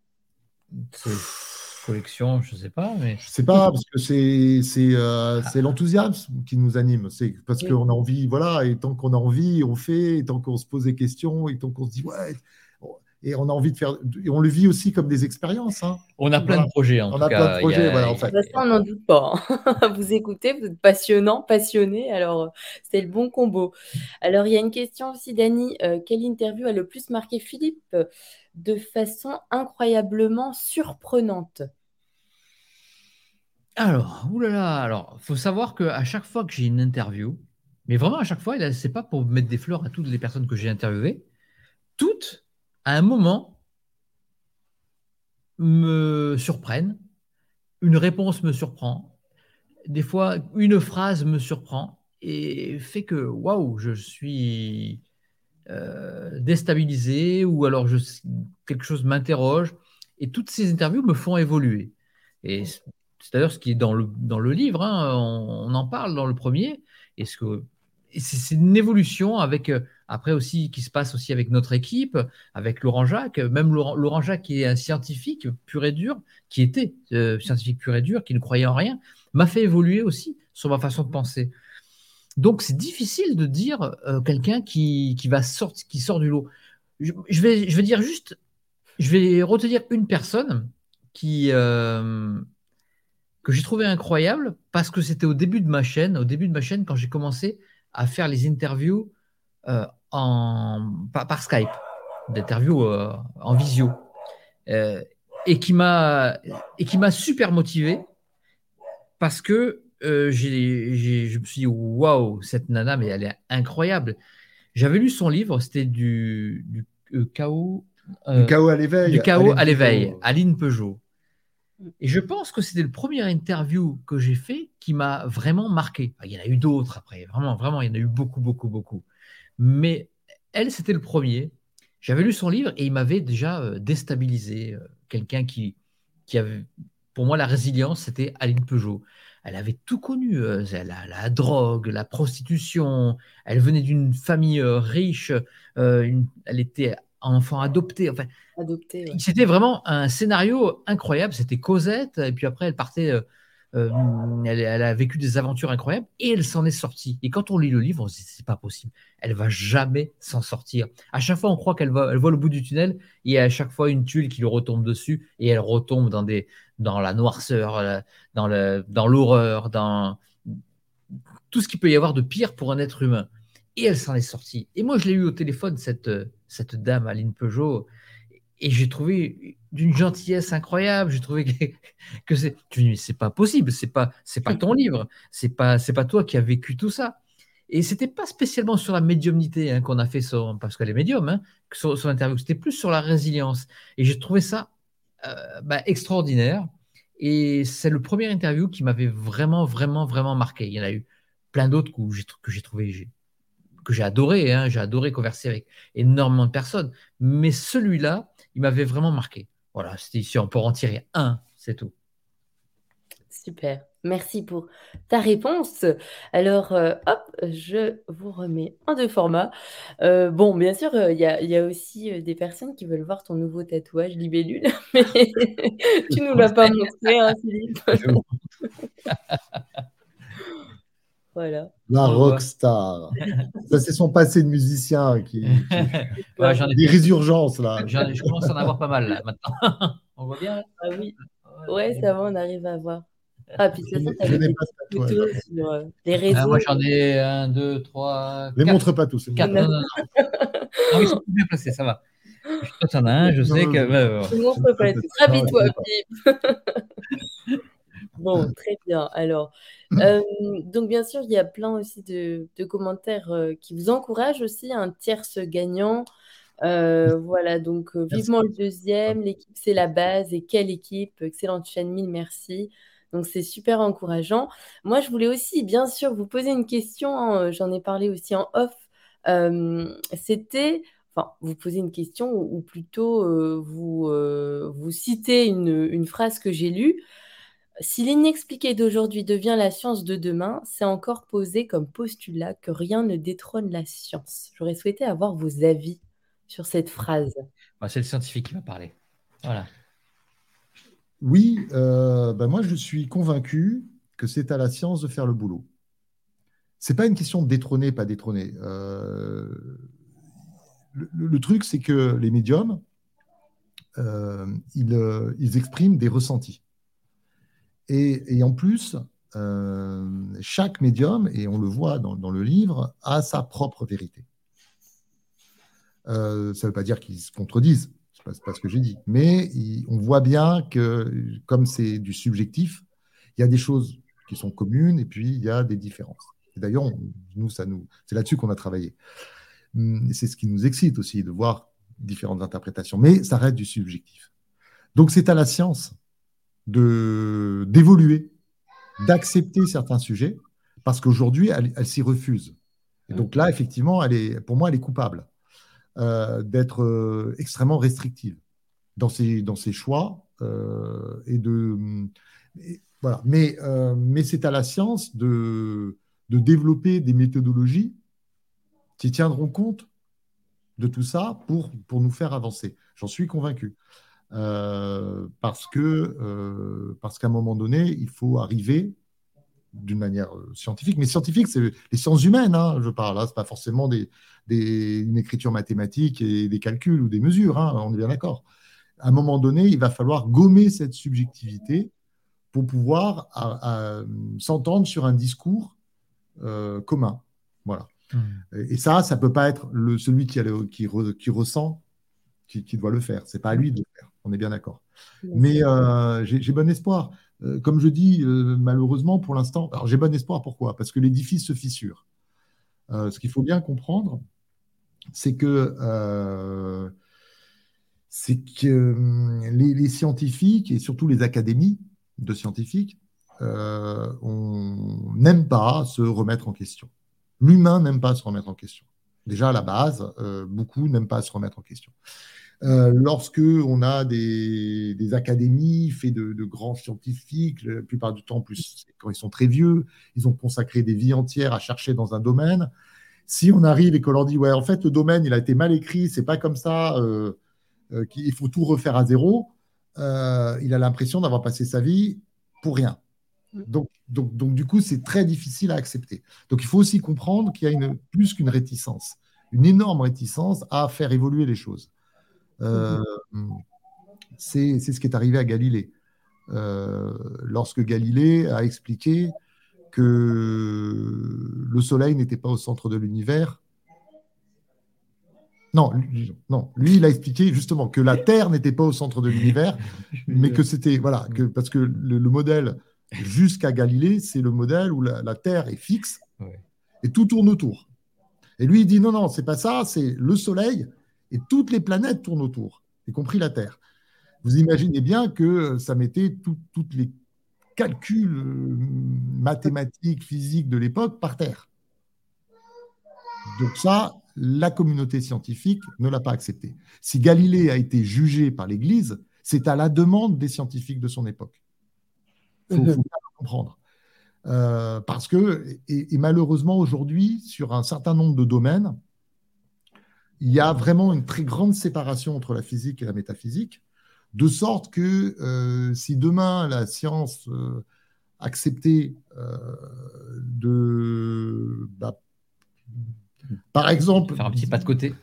Collection, je sais pas, mais je sais pas parce que c'est c'est euh, ah. l'enthousiasme qui nous anime. C'est parce qu'on a envie, voilà, et tant qu'on a envie, on fait, et tant qu'on se pose des questions, et tant qu'on se dit ouais, et on a envie de faire, et on le vit aussi comme des expériences. Hein. On a plein de projets. En on a plein de projets, voilà. En fait. De toute façon, on n'en doute pas. Hein. vous écoutez, vous êtes passionnant, passionné, alors c'est le bon combo. Alors il y a une question aussi, Dani. Euh, quelle interview a le plus marqué Philippe de façon incroyablement surprenante? Alors, oulala, alors, faut savoir qu'à chaque fois que j'ai une interview, mais vraiment à chaque fois, c'est pas pour mettre des fleurs à toutes les personnes que j'ai interviewées, toutes, à un moment, me surprennent, une réponse me surprend, des fois, une phrase me surprend et fait que, waouh, je suis euh, déstabilisé ou alors quelque chose m'interroge. Et toutes ces interviews me font évoluer. Et c'est d'ailleurs ce qui est dans le, dans le livre, hein, on, en parle dans le premier. Et ce c'est une évolution avec euh, après aussi qui se passe aussi avec notre équipe, avec Laurent Jacques, même Laurent, Jacques qui est un scientifique pur et dur, qui était euh, scientifique pur et dur, qui ne croyait en rien, m'a fait évoluer aussi sur ma façon de penser. Donc, c'est difficile de dire euh, quelqu'un qui, qui, va sortir, qui sort du lot. Je, vais, je vais dire juste, je vais retenir une personne qui, euh, que j'ai trouvé incroyable parce que c'était au début de ma chaîne, au début de ma chaîne, quand j'ai commencé à faire les interviews en, par, Skype, d'interviews en visio, et qui m'a et qui m'a super motivé parce que euh, je me suis dit, waouh, cette nana, mais elle est incroyable. J'avais lu son livre, c'était du, du euh, chaos. Euh, du chaos à l'éveil. Du chaos à l'éveil, Aline Peugeot. Et je pense que c'était le premier interview que j'ai fait qui m'a vraiment marqué. Il y en a eu d'autres après, vraiment, vraiment, il y en a eu beaucoup, beaucoup, beaucoup. Mais elle, c'était le premier. J'avais lu son livre et il m'avait déjà déstabilisé. Quelqu'un qui, qui avait, pour moi, la résilience, c'était Aline Peugeot elle avait tout connu, euh, la, drogue, la prostitution, elle venait d'une famille euh, riche, euh, elle était enfant adopté. Enfin, C'était vraiment un scénario incroyable. C'était Cosette, et puis après, elle partait. Elle, a vécu des aventures incroyables et elle s'en est sortie. Et quand on lit le livre, on se dit c'est pas possible. Elle va jamais s'en sortir. À chaque fois, on croit qu'elle voit le bout du tunnel et à chaque fois une tuile qui lui retombe dessus et elle retombe dans la noirceur, euh, dans l'horreur, dans tout ce qu'il peut y avoir de pire pour un être humain. Et elle s'en est sortie. Et moi, je l'ai eu au téléphone, cette, cette dame, Aline Peugeot, et j'ai trouvé d'une gentillesse incroyable. J'ai trouvé que, que c'est, c'est pas possible, c'est pas, c'est pas ton livre, c'est pas, c'est pas toi qui as vécu tout ça. Et c'était pas spécialement sur la médiumnité hein, qu'on a fait sur, parce qu'elle est médium, hein, sur, sur l'interview. C'était plus sur la résilience. Et j'ai trouvé ça euh, bah, extraordinaire. Et c'est le premier interview qui m'avait vraiment, vraiment, vraiment marqué. Il y en a eu plein d'autres que j'ai trouvé, que j'ai adoré. Hein. J'ai adoré converser avec énormément de personnes. Mais celui-là, il m'avait vraiment marqué. Voilà, si on peut en tirer un, c'est tout. Super. Merci pour ta réponse. Alors, euh, hop, je vous remets en deux formats. Euh, bon, bien sûr, euh, il y a, aussi des personnes qui veulent voir ton nouveau tatouage libellule, mais tu ne nous l'as pas montré, hein, Philippe. voilà. La rockstar. Ça, c'est son passé de musicien qui. des résurgences, là. Je commence à en avoir pas mal, là, maintenant. on voit bien, Ah oui. Ouais, ça va, on arrive à voir. Ah, puis ça, tu as des photos sur euh, les réseaux. Ah, moi, j'en ai un, deux, trois. Ne les montre pas tous. Quatre. Non, non, non. ah, ils sont bien placés, ça va. En as un, je sais que. Je ne montre pas tous. Rapide-toi, Philippe. Bon, très bien. Alors, euh, donc, bien sûr, il y a plein aussi de, de commentaires euh, qui vous encouragent aussi. Un tierce gagnant. Euh, voilà, donc vivement le deuxième. L'équipe, c'est la base. Et quelle équipe Excellente chaîne, mille merci. Donc c'est super encourageant. Moi, je voulais aussi, bien sûr, vous poser une question. Hein, j'en ai parlé aussi en off. C'était, enfin, vous posez une question ou, plutôt euh, vous, euh, vous citez une, phrase que j'ai lue. Si l'inexpliqué d'aujourd'hui devient la science de demain, c'est encore posé comme postulat que rien ne détrône la science. J'aurais souhaité avoir vos avis sur cette phrase. Bah, c'est le scientifique qui va parler. Voilà. Oui, euh, ben moi je suis convaincu que c'est à la science de faire le boulot. C'est pas une question de détrôner, pas détrôner. Euh, le, truc, c'est que les médiums, euh, ils, expriment des ressentis. Et, en plus, chaque médium, et on le voit dans, le livre, a sa propre vérité. ça ne veut pas dire qu'ils se contredisent n'est pas ce que j'ai dit. Mais on voit bien que, comme c'est du subjectif, il y a des choses qui sont communes et puis il y a des différences. D'ailleurs, nous, c'est là-dessus qu'on a travaillé. Hum, c'est ce qui nous excite aussi de voir différentes interprétations, mais ça reste du subjectif. Donc, c'est à la science de d'évoluer, d'accepter certains sujets, parce qu'aujourd'hui, elle, elle s'y refuse. Et donc là, effectivement, elle est, pour moi, elle est coupable. Euh, d'être euh, extrêmement restrictive dans ses, dans ses choix euh, et de. voilà. Mais, mais c'est à la science de, de développer des méthodologies qui tiendront compte de tout ça pour, pour nous faire avancer. J'en suis convaincu. Parce que parce qu'à un moment donné, il faut arriver d'une manière euh, scientifique. Mais scientifique, c'est les sciences humaines, hein, je parle. Là, c'est pas forcément des, une écriture mathématique et des calculs ou des mesures. Hein, on est bien d'accord. À un moment donné, il va falloir gommer cette subjectivité pour pouvoir s'entendre sur un discours euh, commun. Voilà. Hmm. Et ça, ça peut pas être le, celui qui, qui, qui ressent qui, qui, doit le faire. C'est pas à lui de le faire. On est bien d'accord. Mais euh, j'ai bon espoir. Euh, comme je dis, euh, malheureusement, pour l'instant, alors j'ai bon espoir, pourquoi? Parce que l'édifice se fissure. ce qu'il faut bien comprendre, c'est que, c'est que les, scientifiques, et surtout les académies de scientifiques, n'aiment pas se remettre en question. L'humain n'aime pas se remettre en question. Déjà, à la base, beaucoup n'aiment pas se remettre en question. Euh, lorsque on a des, académies faites de, grands scientifiques, la plupart du temps, plus quand ils sont très vieux, ils ont consacré des vies entières à chercher dans un domaine. Si on arrive et qu'on leur dit ouais, en fait, le domaine il a été mal écrit, c'est pas comme ça, euh, euh, qu'il faut tout refaire à zéro, il a l'impression d'avoir passé sa vie pour rien. Donc, donc, donc du coup, c'est très difficile à accepter. Donc, il faut aussi comprendre qu'il y a une, plus qu'une réticence, une énorme réticence à faire évoluer les choses. Euh, c'est ce qui est arrivé à Galilée. Euh, lorsque Galilée a expliqué que le Soleil n'était pas au centre de l'univers. Non, lui, non, lui, il a expliqué justement que la Terre n'était pas au centre de l'univers, mais que c'était voilà, que, parce que le, modèle jusqu'à Galilée, c'est le modèle où la, Terre est fixe et tout tourne autour. Et lui, il dit non, non, c'est pas ça, c'est le Soleil et toutes les planètes tournent autour, y compris la Terre. Vous imaginez bien que ça mettait tous les calculs euh, mathématiques, physiques de l'époque par terre. Donc ça, la communauté scientifique ne l'a pas accepté. Si Galilée a été jugé par l'Église, c'est à la demande des scientifiques de son époque. Il faut, mhm. comprendre. Euh, parce que, et malheureusement aujourd'hui, sur un certain nombre de domaines, il y a vraiment une très grande séparation entre la physique et la métaphysique, de sorte que euh, si demain la science euh, acceptait euh, de, bah, par exemple, faire un petit pas de côté.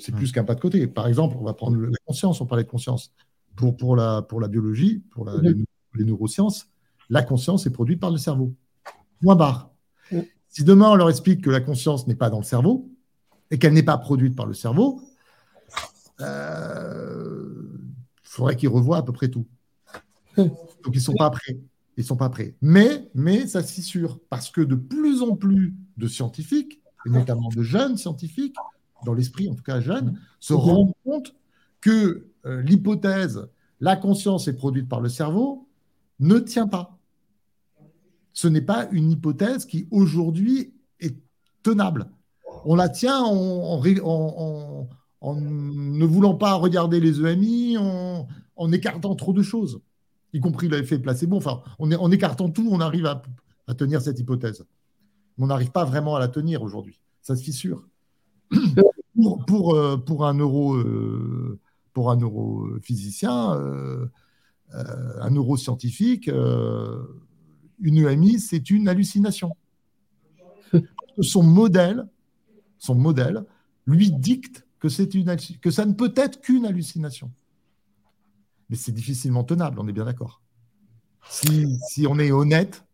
C'est plus qu'un pas de côté. Par exemple, on va prendre la conscience. On parlait de conscience pour pour la pour la biologie, pour les, neurosciences. La conscience est produite par le cerveau. Point barre. Si demain on leur explique que la conscience n'est pas dans le cerveau, et qu'elle n'est pas produite par le cerveau, il euh, faudrait qu'ils revoient à peu près tout. Donc ils ne sont pas prêts. Ils sont pas prêts. Mais, mais ça fissure parce que de plus en plus de scientifiques, et notamment de jeunes scientifiques, dans l'esprit en tout cas jeunes, se rendent compte que euh, l'hypothèse la conscience est produite par le cerveau ne tient pas. Ce n'est pas une hypothèse qui aujourd'hui est tenable on la tient en, ne voulant pas regarder les EMI, en, écartant trop de choses, y compris l'effet placebo. Enfin, en écartant tout, on arrive à, tenir cette hypothèse. Mais on n'arrive pas vraiment à la tenir aujourd'hui. Ça se fissure. pour, pour, euh, pour, un neuro, euh, pour un neurophysicien, euh, un neuroscientifique, une EMI, c'est une hallucination. Son modèle son modèle, lui dicte que, c'est une, que ça ne peut être qu'une hallucination. Mais c'est difficilement tenable, on est bien d'accord. Si, on est honnête,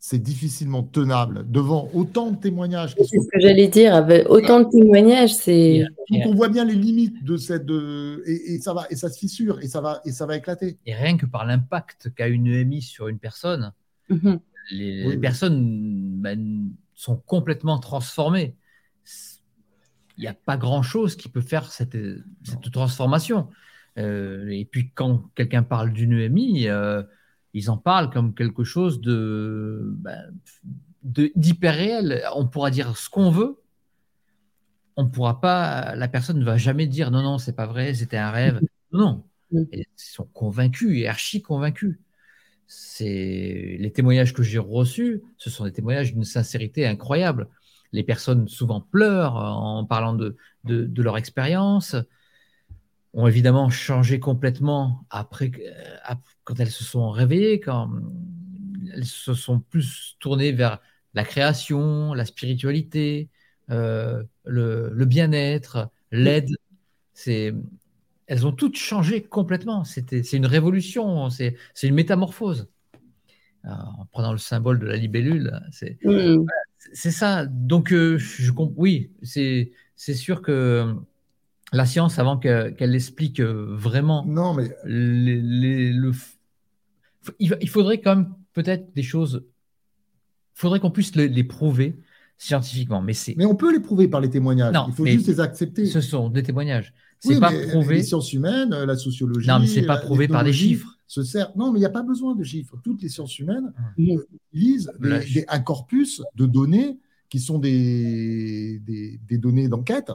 c'est difficilement tenable devant autant de témoignages. C'est ce que j'allais dire, avec autant de témoignages, c'est. on voit bien les limites de cette, et, ça va, et ça se fissure, et ça va, et ça va éclater. Et rien que par l'impact qu'a une EMI sur une personne, mhm. les, personnes ben, sont complètement transformées il n'y a pas grand-chose qui peut faire cette, transformation. Euh, et puis quand quelqu'un parle d'une EMI, euh, ils en parlent comme quelque chose de, ben, d'hyper réel. On pourra dire ce qu'on veut. On pourra pas, la personne ne va jamais dire non, non, c'est pas vrai, c'était un rêve. Non, ils sont convaincus et archi convaincus. C'est les témoignages que j'ai reçus, ce sont des témoignages d'une sincérité incroyable les personnes souvent pleurent en parlant de, de, leur expérience, ont évidemment changé complètement après, euh, quand elles se sont réveillées, quand elles se sont plus tournées vers la création, la spiritualité, euh, le, bien-être, l'aide. C'est, elles ont toutes changé complètement. C'était, c'est une révolution, c'est, une métamorphose. en prenant le symbole de la libellule, c'est, mm. C'est ça. Donc, euh, je, oui, c'est, c'est sûr que la science, avant qu'elle explique vraiment non, mais... le, il faudrait quand même peut-être des choses. Il faudrait qu'on puisse les, prouver scientifiquement. Mais, mais on peut les prouver par les témoignages. il faut juste les accepter. Ce sont des témoignages. C'est pas prouvé. Les sciences humaines, la sociologie. Non, mais c'est pas prouvé par des chiffres. Se sert... Non, mais il n'y a pas besoin de chiffres. Toutes les sciences humaines utilisent un corpus de données qui sont des, des, données d'enquête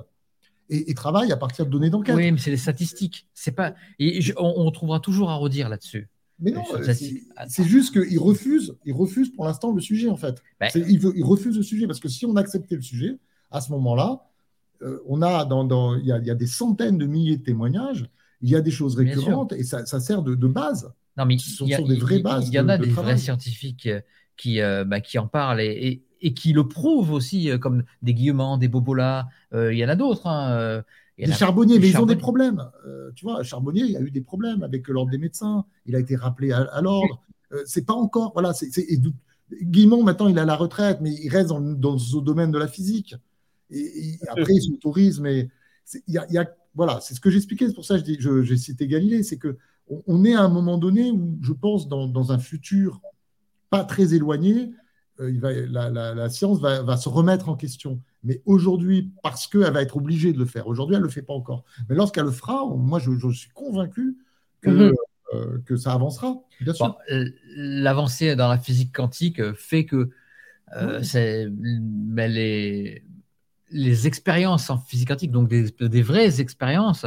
et, travaillent à partir de données d'enquête. Oui, mais c'est des statistiques. C'est pas. Et on, trouvera toujours à redire là-dessus. Mais non, c'est juste qu'il refuse, il refuse pour l'instant le sujet en fait. Ben. il, il, refuse le sujet parce que si on acceptait le sujet, à ce moment-là, euh, on a dans, il, y a, des centaines de milliers de témoignages, il y a des choses récurrentes et ça, sert de, base. Non, mais ce sont, des vraies bases. Il y en a des vrais scientifiques euh, qui, euh, bah, qui en parlent et, et, qui le prouvent aussi, comme des Guillemans, des Bobola. il y en a d'autres. Hein, les charbonniers, mais ils ont des problèmes. Euh, tu vois, Charbonnier, il a eu des problèmes avec l'ordre des médecins. Il a été rappelé à, l'ordre. Euh, c'est pas encore. Voilà. C'est, maintenant, il a la retraite, mais il reste dans, dans ce domaine de la physique. Et, après, il s'autorise, mais il y a, voilà, c'est ce que j'expliquais. C'est pour ça que je j'ai cité Galilée. C'est que on, est à un moment donné où, je pense, dans, dans un futur pas très éloigné, euh, il va, la, la, science va, va, se remettre en question. Mais aujourd'hui, parce qu'elle va être obligée de le faire, aujourd'hui, elle ne le fait pas encore. Mais lorsqu'elle le fera, moi, je, suis convaincu que, mhm. euh, que ça avancera, bien sûr. L'avancée dans la physique quantique fait que euh, les, les expériences en physique quantique, donc des, des vraies expériences,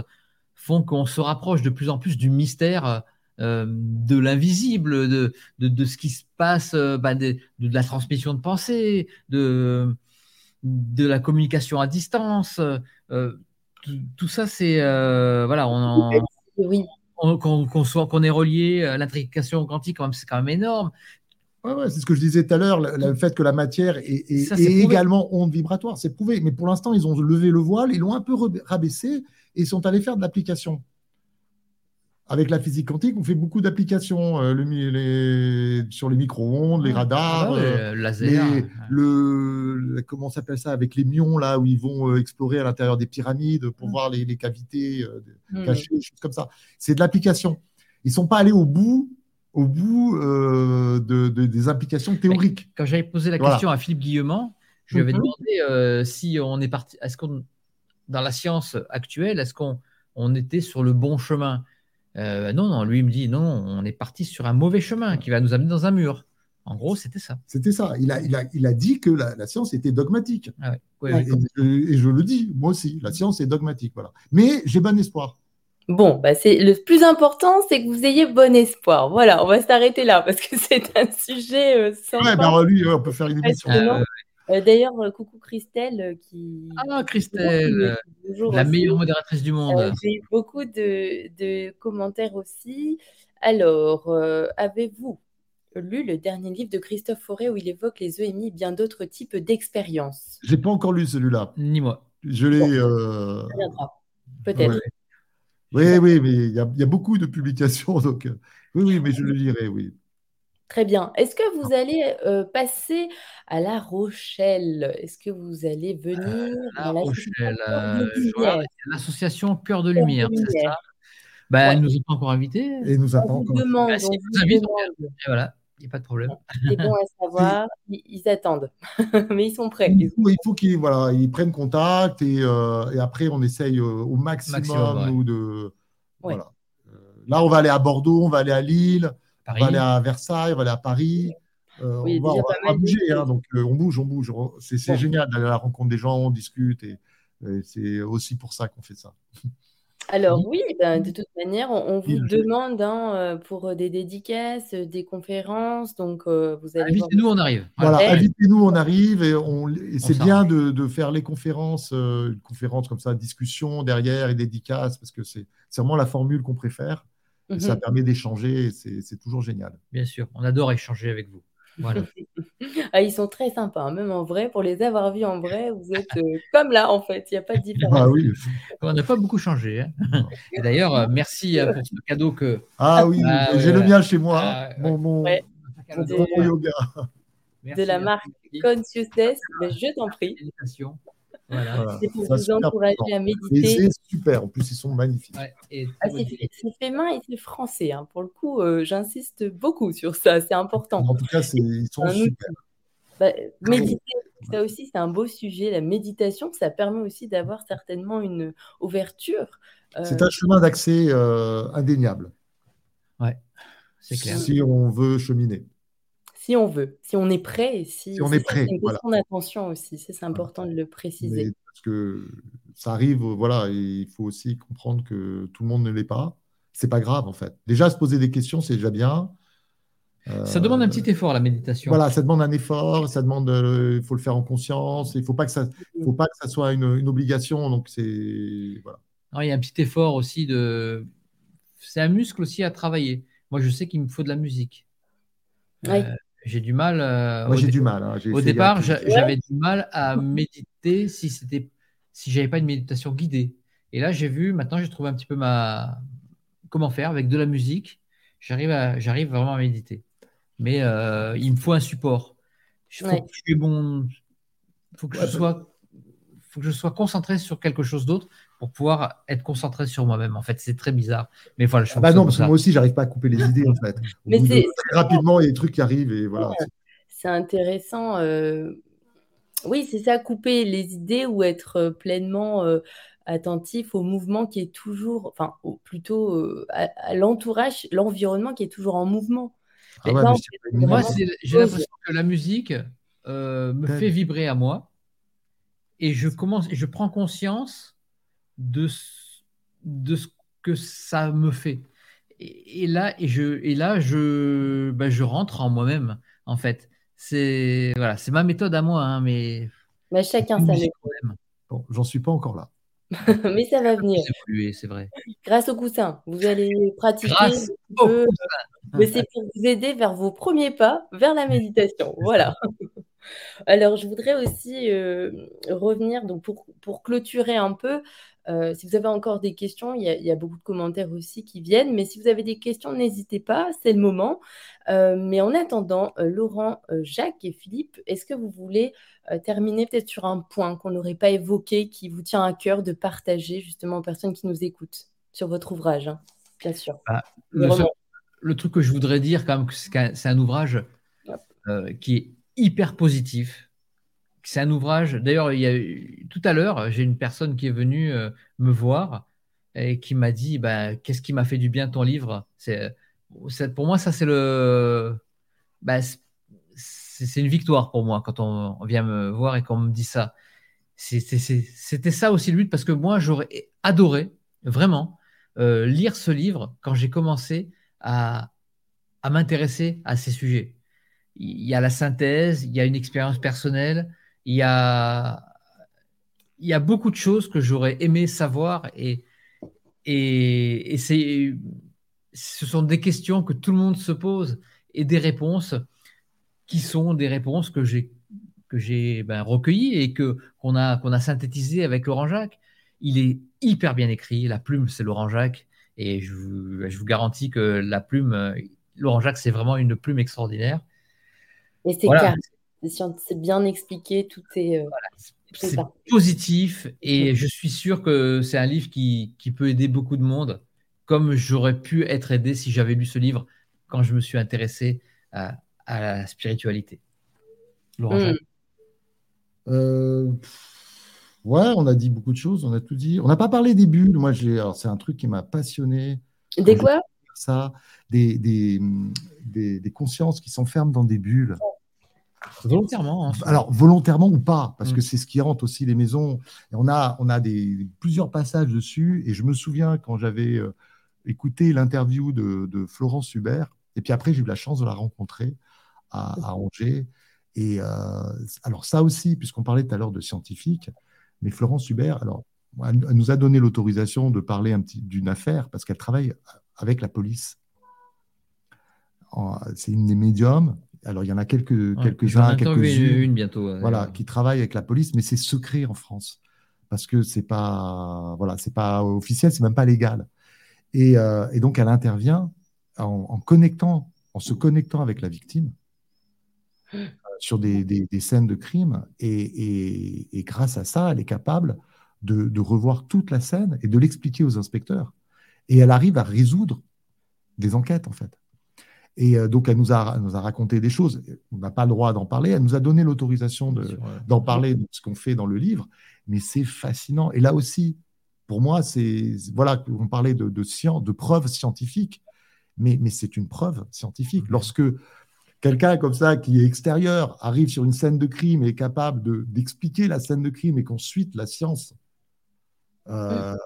font qu'on se rapproche de plus en plus du mystère euh, de l'invisible, de, de, de, ce qui se passe, bah, de, de, la transmission de pensée, de, de la communication à distance. Euh, tout, ça, c'est euh, voilà, on, oui. qu'on soit qu'on est relié à l'intrication quantique, c'est quand même énorme. Ouais, c'est ce que je disais tout à l'heure, le, fait que la matière est, également onde vibratoire, c'est prouvé. Mais pour l'instant, ils ont levé le voile, ils l'ont un peu rabaissé et sont allés faire de l'application avec la physique quantique, on fait beaucoup d'applications euh, sur les micro-ondes, les radars, ah euh, laser, le, comment s'appelle ça, avec les mions là où ils vont euh, explorer à l'intérieur des pyramides pour mm. voir les, cavités cachées, des choses comme ça. C'est de l'application. Ils sont pas allés au bout, au bout de, des implications théoriques. quand j'avais posé la question à Philippe Guillemont, je lui avais mm-hmm. demandé si on est parti, est-ce qu'on dans la science actuelle, est-ce qu'on on était sur le bon chemin? Euh, non, non, lui il me dit non, on est parti sur un mauvais chemin qui va nous amener dans un mur. En gros, c'était ça. C'était ça. Il a, il, a, il a dit que la, science était dogmatique. Ah et, je, le dis, moi aussi, la science est dogmatique. Voilà. Mais j'ai bon espoir. Bon, bah c'est le plus important, c'est que vous ayez bon espoir. Voilà, on va s'arrêter là parce que c'est un sujet euh, sans. Ouais, bah, lui, on peut faire une émission. Euh, d'ailleurs, euh, coucou Christelle euh, qui. Ah, Christelle, la meilleure modératrice du monde. J'ai eu beaucoup de, commentaires aussi. Alors, avez-vous lu le dernier livre de Christophe Forêt où il évoque les EMI et bien d'autres types d'expériences? J'ai pas encore lu celui-là. Ni moi. Je l'ai. Peut-être. Oui, oui, mais il y, a beaucoup de publications, donc oui, oui, mais je le lirai, oui. Très bien. Est-ce que vous allez euh, passer à La Rochelle? Est-ce que vous allez venir euh, La Rochelle, euh, l'association Cœur de Lumière, c'est ça? Bah, Elle ne nous a pas encore invités. Et nous a pas encore voilà, il n'y a pas de problème. C'est bon à savoir, ils, attendent, mais ils sont prêts. Il faut, qu'ils voilà, ils prennent contact et, et, après on essaye au maximum, de. Voilà. Là, on va aller à Bordeaux, on va aller à Lille. On va aller à Versailles, on va aller à Paris. Euh, on, va, bouger, hein, donc euh, on bouge, on bouge. C'est génial d'aller à la rencontre des gens, on discute, et, c'est aussi pour ça qu'on fait ça. Alors oui, ben, de toute manière, on, vous demande hein, euh, pour des dédicaces, des conférences, donc vous allez. Invitez-nous, on arrive. Voilà, invitez-nous, on arrive, et, c'est bien de, faire les conférences, une conférence comme ça, discussion derrière et dédicaces, parce que c'est vraiment la formule qu'on préfère. Ça mhm. permet d'échanger, c'est toujours génial. Bien sûr, on adore échanger avec vous. Voilà. ah, ils sont très sympas, hein, même en vrai. Pour les avoir vus en vrai, vous êtes euh, comme là, en fait. Il n'y a pas de différence. Ah oui. On n'a pas beaucoup changé. Hein. Et d'ailleurs, euh, merci euh, pour ce cadeau que. Ah oui, ah, j'ai le mien chez moi. Ah, mon, mon, de, yoga. de la marque Consciousness. Mais je t'en prie. C'est pour vous encourager à méditer. C'est super, en plus ils sont magnifiques. Ah, c'est fait, main et c'est français. Hein. Pour le coup, euh, j'insiste beaucoup sur ça, c'est important. En tout cas, ils sont super. Bah, méditer, ça aussi, c'est un beau sujet. La méditation, ça permet aussi d'avoir certainement une ouverture. Euh, c'est un chemin d'accès euh, indéniable. Ouais, c'est clair. Si on veut cheminer si on veut, si on est prêt et si, on est, prêt. C'est une question d'attention aussi, c'est important de le préciser. parce que ça arrive, voilà, et il faut aussi comprendre que tout le monde ne l'est pas. C'est pas grave en fait. Déjà se poser des questions, c'est déjà bien. ça demande un petit effort la méditation. Voilà, ça demande un effort, ça demande, euh, il faut le faire en conscience. Il faut pas que ça, faut pas que ça soit une, obligation. Donc c'est voilà. il y a un petit effort aussi de, c'est un muscle aussi à travailler. Moi, je sais qu'il me faut de la musique. Oui. Euh, j'ai du mal. Euh, Moi, j'ai du mal. Hein. Au départ, j'avais du mal à méditer si c'était si j'avais pas une méditation guidée. Et là, j'ai vu. Maintenant, j'ai trouvé un petit peu ma comment faire avec de la musique. J'arrive à j'arrive vraiment à méditer. Mais euh, il me faut un support. Il faut que je bon. Faut que je sois faut que je sois concentré sur quelque chose d'autre pour pouvoir être concentré sur moi-même. En fait, c'est très bizarre. Mais voilà, je ah bah non, parce que moi aussi, j'arrive pas à couper les idées, en fait. Mais c'est très rapidement, il y a des trucs qui arrivent et voilà. C'est intéressant. Euh, oui, c'est ça, couper les idées ou être euh, pleinement euh, attentif au mouvement qui est toujours, enfin, plutôt à, l'entourage, l'environnement qui est toujours en mouvement. Ah moi, j'ai l'impression que la musique me fait vibrer à moi et je commence, et je prends conscience de, de ce que ça me fait. Et, là, et je, et là je, ben, je rentre en moi-même, en fait. C'est voilà, c'est ma méthode à moi, hein, mais. mais chacun sa méthode. Bon, j'en suis pas encore là. mais ça va venir. C'est vrai. Grâce au coussin, vous allez pratiquer. Grâce Mais c'est pour vous aider vers vos premiers pas vers la méditation. Voilà. Alors, je voudrais aussi euh, revenir donc pour, pour, clôturer un peu euh, si vous avez encore des questions, il y, a, beaucoup de commentaires aussi qui viennent, mais si vous avez des questions, n'hésitez pas, c'est le moment. Euh, mais en attendant, euh, Laurent, Jacques et Philippe, est-ce que vous voulez terminer peut-être sur un point qu'on n'aurait pas évoqué, qui vous tient à cœur de partager justement aux personnes qui nous écoutent sur votre ouvrage, hein, bien sûr? Bah, le, truc que je voudrais dire, quand même, c'est un ouvrage qui est hyper positif, c'est un ouvrage. D'ailleurs, tout à l'heure, j'ai une personne qui est venue euh, me voir et qui m'a dit bah, Qu'est-ce qui m'a fait du bien ton livre? Pour moi, ça, c'est le. Bah, c'est une victoire pour moi quand on, vient me voir et qu'on me dit ça. C'était ça aussi le but parce que moi, j'aurais adoré vraiment euh, lire ce livre quand j'ai commencé à m'intéresser à ces sujets. Il y a la synthèse, il y a une expérience personnelle, il y a, il y a beaucoup de choses que j'aurais aimé savoir et, et, c'est, ce sont des questions que tout le monde se pose et des réponses qui sont des réponses que j'ai que j'ai ben, recueillies et que qu'on a qu'on a synthétisées avec Laurent Jacques. Il est hyper bien écrit. La plume, c'est Laurent Jacques et je vous, je vous garantis que la plume, Laurent Jacques, c'est vraiment une plume extraordinaire. Et c'est voilà c'est bien expliqué, tout est. Euh, c'est positif et je suis sûr que c'est un livre qui, peut aider beaucoup de monde, comme j'aurais pu être aidé si j'avais lu ce livre quand je me suis intéressé à, la spiritualité. Laurent hmm. euh, Ouais, on a dit beaucoup de choses, on a tout dit. On n'a pas parlé des bulles. Moi, c'est un truc qui m'a passionné. Des quoi? Ça, des, des, des consciences qui s'enferment dans des bulles. Volontairement. Hein. Alors, volontairement ou pas, parce mm. que c'est ce qui hante aussi les maisons. Et on a, on a des, plusieurs passages dessus. Et je me souviens quand j'avais euh, écouté l'interview de, Florence Hubert, et puis après, j'ai eu la chance de la rencontrer à, Angers. Et euh, alors, ça aussi, puisqu'on parlait tout à l'heure de scientifiques, mais Florence Hubert, alors, elle, nous a donné l'autorisation de parler un petit d'une affaire parce qu'elle travaille avec la police. C'est une des médiums alors il y en a quelques, quelques-uns, quelques-unes, une bientôt. voilà, qui travaillent avec la police, mais c'est secret en France parce que c'est pas, voilà, c'est pas officiel, c'est même pas légal. Et, et donc elle intervient en, connectant, en se connectant avec la victime euh, sur des, scènes de crime. Et, grâce à ça, elle est capable de, revoir toute la scène et de l'expliquer aux inspecteurs. Et elle arrive à résoudre des enquêtes, en fait. Et euh, donc, elle nous a, nous a raconté des choses. On n'a pas le droit d'en parler. Elle nous a donné l'autorisation d'en parler de ce qu'on fait dans le livre. Mais c'est fascinant. Et là aussi, pour moi, c'est voilà, on parlait de, de science, de preuves scientifiques mais, c'est une preuve scientifique. Mhm. Lorsque quelqu'un comme ça, qui est extérieur, arrive sur une scène de crime et est capable d'expliquer la scène de crime et qu'ensuite la science euh,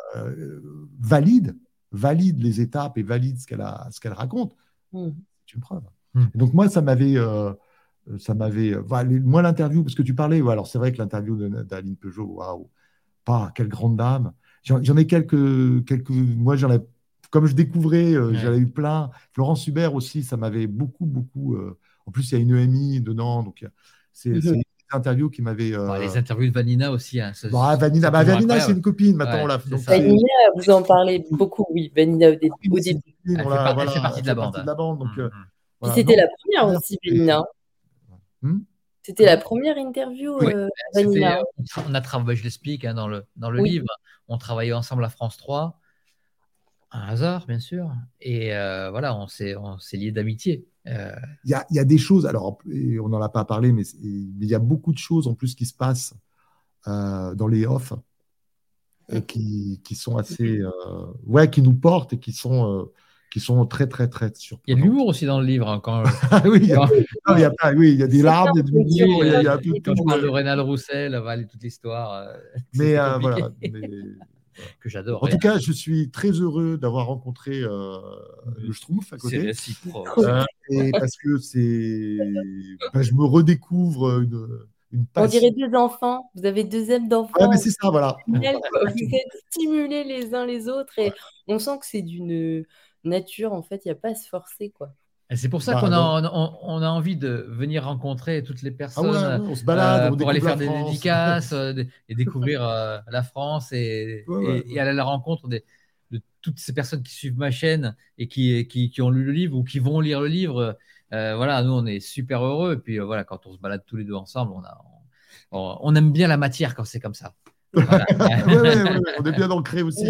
valide, valide les étapes et valide ce qu'elle raconte, mhm. C'est une preuve. Mhm. Donc moi, ça m'avait... Euh, ça m'avait. moi, l'interview, parce que tu parlais, alors c'est vrai que l'interview d'Aline Peugeot, waouh, pas, quelle grande dame. J'en ai quelques, quelques. Moi, j'en ai comme je découvrais, euh, j'avais eu plein. Florence Hubert aussi, ça m'avait beaucoup, beaucoup. Euh, en plus, il y a une EMI dedans, donc c'est mhm. une interview qui m'avait. Euh, les interviews de Vanina aussi. Hein, bah, Vanina, bah, Vanina c'est une copine maintenant. Vanina, vous en parlez beaucoup, oui. Vanina, au début. Elle, fait, partie de la bande. C'était la première aussi, Vanina. Hmm? C'était la première interview, Vanina. On a travaillé, je l'explique hein, dans le, dans le livre, on travaillait ensemble à France 3 un hasard, bien sûr. Et euh, voilà, on s'est, on s'est Euh, il y, a, y, a, des choses, alors on n'en a pas parlé, mais il y a beaucoup de choses en plus qui se passent euh, dans les off qui, qui, sont assez. ouais, qui nous portent et qui sont. qui sont très, très, très surprenantes. Il y a de l'humour aussi dans le livre. Hein, quand, ah oui, il y, a, oui, il y a des larmes, il y a de l'humour. Il y a, tout, quand je parle de Rénal Roussel, toute l'histoire. Mais voilà. Mais, que j'adore. En tout cas, je suis très heureux d'avoir rencontré euh, le Schtroumpf à côté. C'est euh, et parce que c'est, ben, je me redécouvre une, une On dirait deux enfants. Vous avez deux ailes d'enfants. Ah, mais c'est ça, voilà. Vous êtes stimulés les uns les autres et on sent que c'est d'une nature, en fait, il n'y a pas à se forcer, quoi. C'est pour ça bah, qu'on a, on, a envie de venir rencontrer toutes les ah personnes on se balade, euh, pour aller faire des dédicaces euh, et découvrir euh, la France et, aller à la rencontre de toutes ces personnes qui suivent ma chaîne et qui, qui, ont lu le livre ou qui vont lire le livre. voilà, nous, on est super heureux. Et puis voilà, quand on se balade tous les deux ensemble, on, a, on aime bien la matière quand c'est comme ça. on est bien ancré aussi.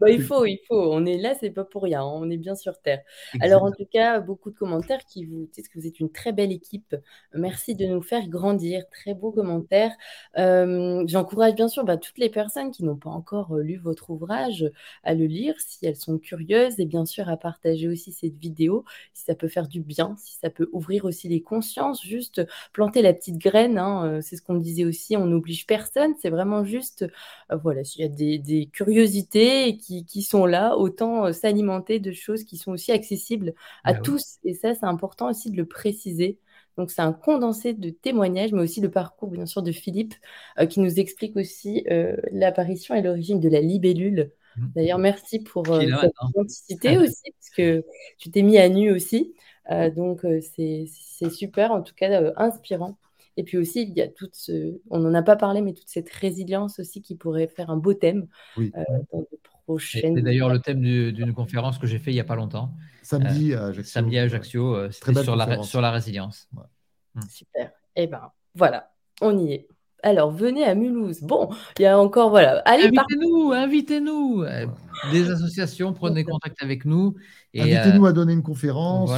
Bah, il faut, il faut. On est là, c'est pas pour rien. Hein. On est bien sur Terre. Alors, en tout cas, beaucoup de commentaires qui vous disent que vous êtes une très belle équipe. Merci de nous faire grandir. Très beaux commentaires. Euh, j'encourage bien sûr bah, toutes les personnes qui n'ont pas encore euh, lu votre ouvrage à le lire si elles sont curieuses et bien sûr à partager aussi cette vidéo si ça peut faire du bien, si ça peut ouvrir aussi les consciences, juste planter la petite graine. Hein. Euh, c'est ce qu'on disait aussi. On n'oblige personne. C'est vraiment juste, euh, voilà, s'il y a des, curiosités qui, sont là, autant euh, s'alimenter de choses qui sont aussi accessibles à bah tous. Et ça, c'est important aussi de le préciser. Donc, c'est un condensé de témoignages, mais aussi le parcours, bien sûr, de Philippe, euh, qui nous explique aussi l'apparition et l'origine de la libellule. Mmh. D'ailleurs, merci pour cette authenticité aussi, parce que tu t'es mis à nu aussi. donc, c'est super, en tout cas, inspirant. Et puis aussi, il y a toute ce, on n'en a pas parlé, mais toute cette résilience aussi qui pourrait faire un beau thème oui. euh, dans de prochaines. C'est d'ailleurs le thème d'une conférence que j'ai fait il n'y a pas longtemps. Samedi euh, à Ajaccio. Samedi à Ajaccio, euh, c'était sur la, sur la résilience. Hmm. Super. Et eh ben voilà, on y est. Alors, venez à Mulhouse. Bon, il y a encore, voilà. Allez, invitez-nous, invitez-nous. Euh, des associations, prenez contact avec nous. Invitez-nous à donner une conférence.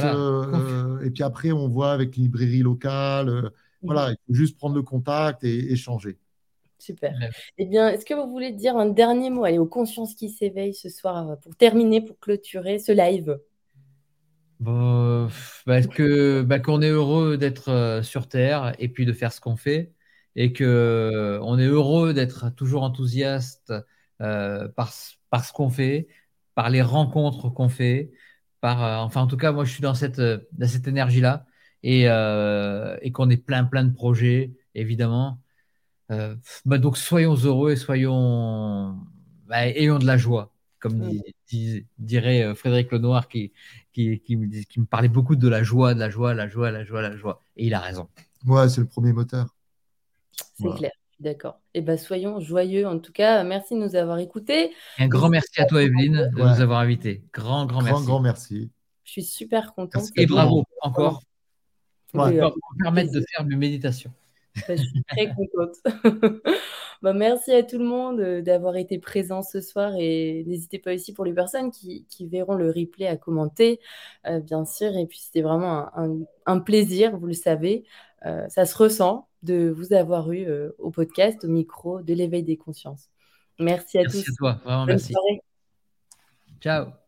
et puis après, on voit avec une librairie locale. Voilà, il faut juste prendre le contact et échanger. Super. Eh bien, est-ce que vous voulez dire un dernier mot? Allez, aux consciences qui s'éveillent ce soir euh, pour terminer, pour clôturer ce live. Bon, bah, que bah, qu'on est heureux d'être euh, sur Terre et puis de faire ce qu'on fait et que euh, on est heureux d'être toujours enthousiaste par, par ce qu'on fait, par les rencontres qu'on fait, par enfin en tout cas moi je suis dans cette dans cette énergie là euh, et, qu'on ait plein, plein de projets, évidemment. Euh, bah, donc, soyons heureux et soyons. Bah, ayons de la joie. comme dirait Frédéric Lenoir qui, qui, qui, me, qui me parlait beaucoup de la joie, de la joie, la joie, la joie, la joie. Et il a raison. Ouais, c'est le premier moteur. C'est clair. D'accord. Eh bien, soyons joyeux. En tout cas, merci de nous avoir écoutés. Un grand merci à toi, Evelyne, de nous avoir invités. Grand, grand, merci. Grand, grand merci. Je suis super contente. Et bravo, encore. Pour permettre de faire une méditation. Bah, je suis très contente. Bah, merci à tout le monde euh, d'avoir été présent ce soir et n'hésitez pas aussi pour les personnes qui, verront le replay à commenter, euh, bien sûr. Et puis c'était vraiment un, plaisir, vous le savez. Euh, ça se ressent de vous avoir eu au podcast, au micro de l'éveil des consciences. Merci à tous. Merci à toi, vraiment merci. Ciao.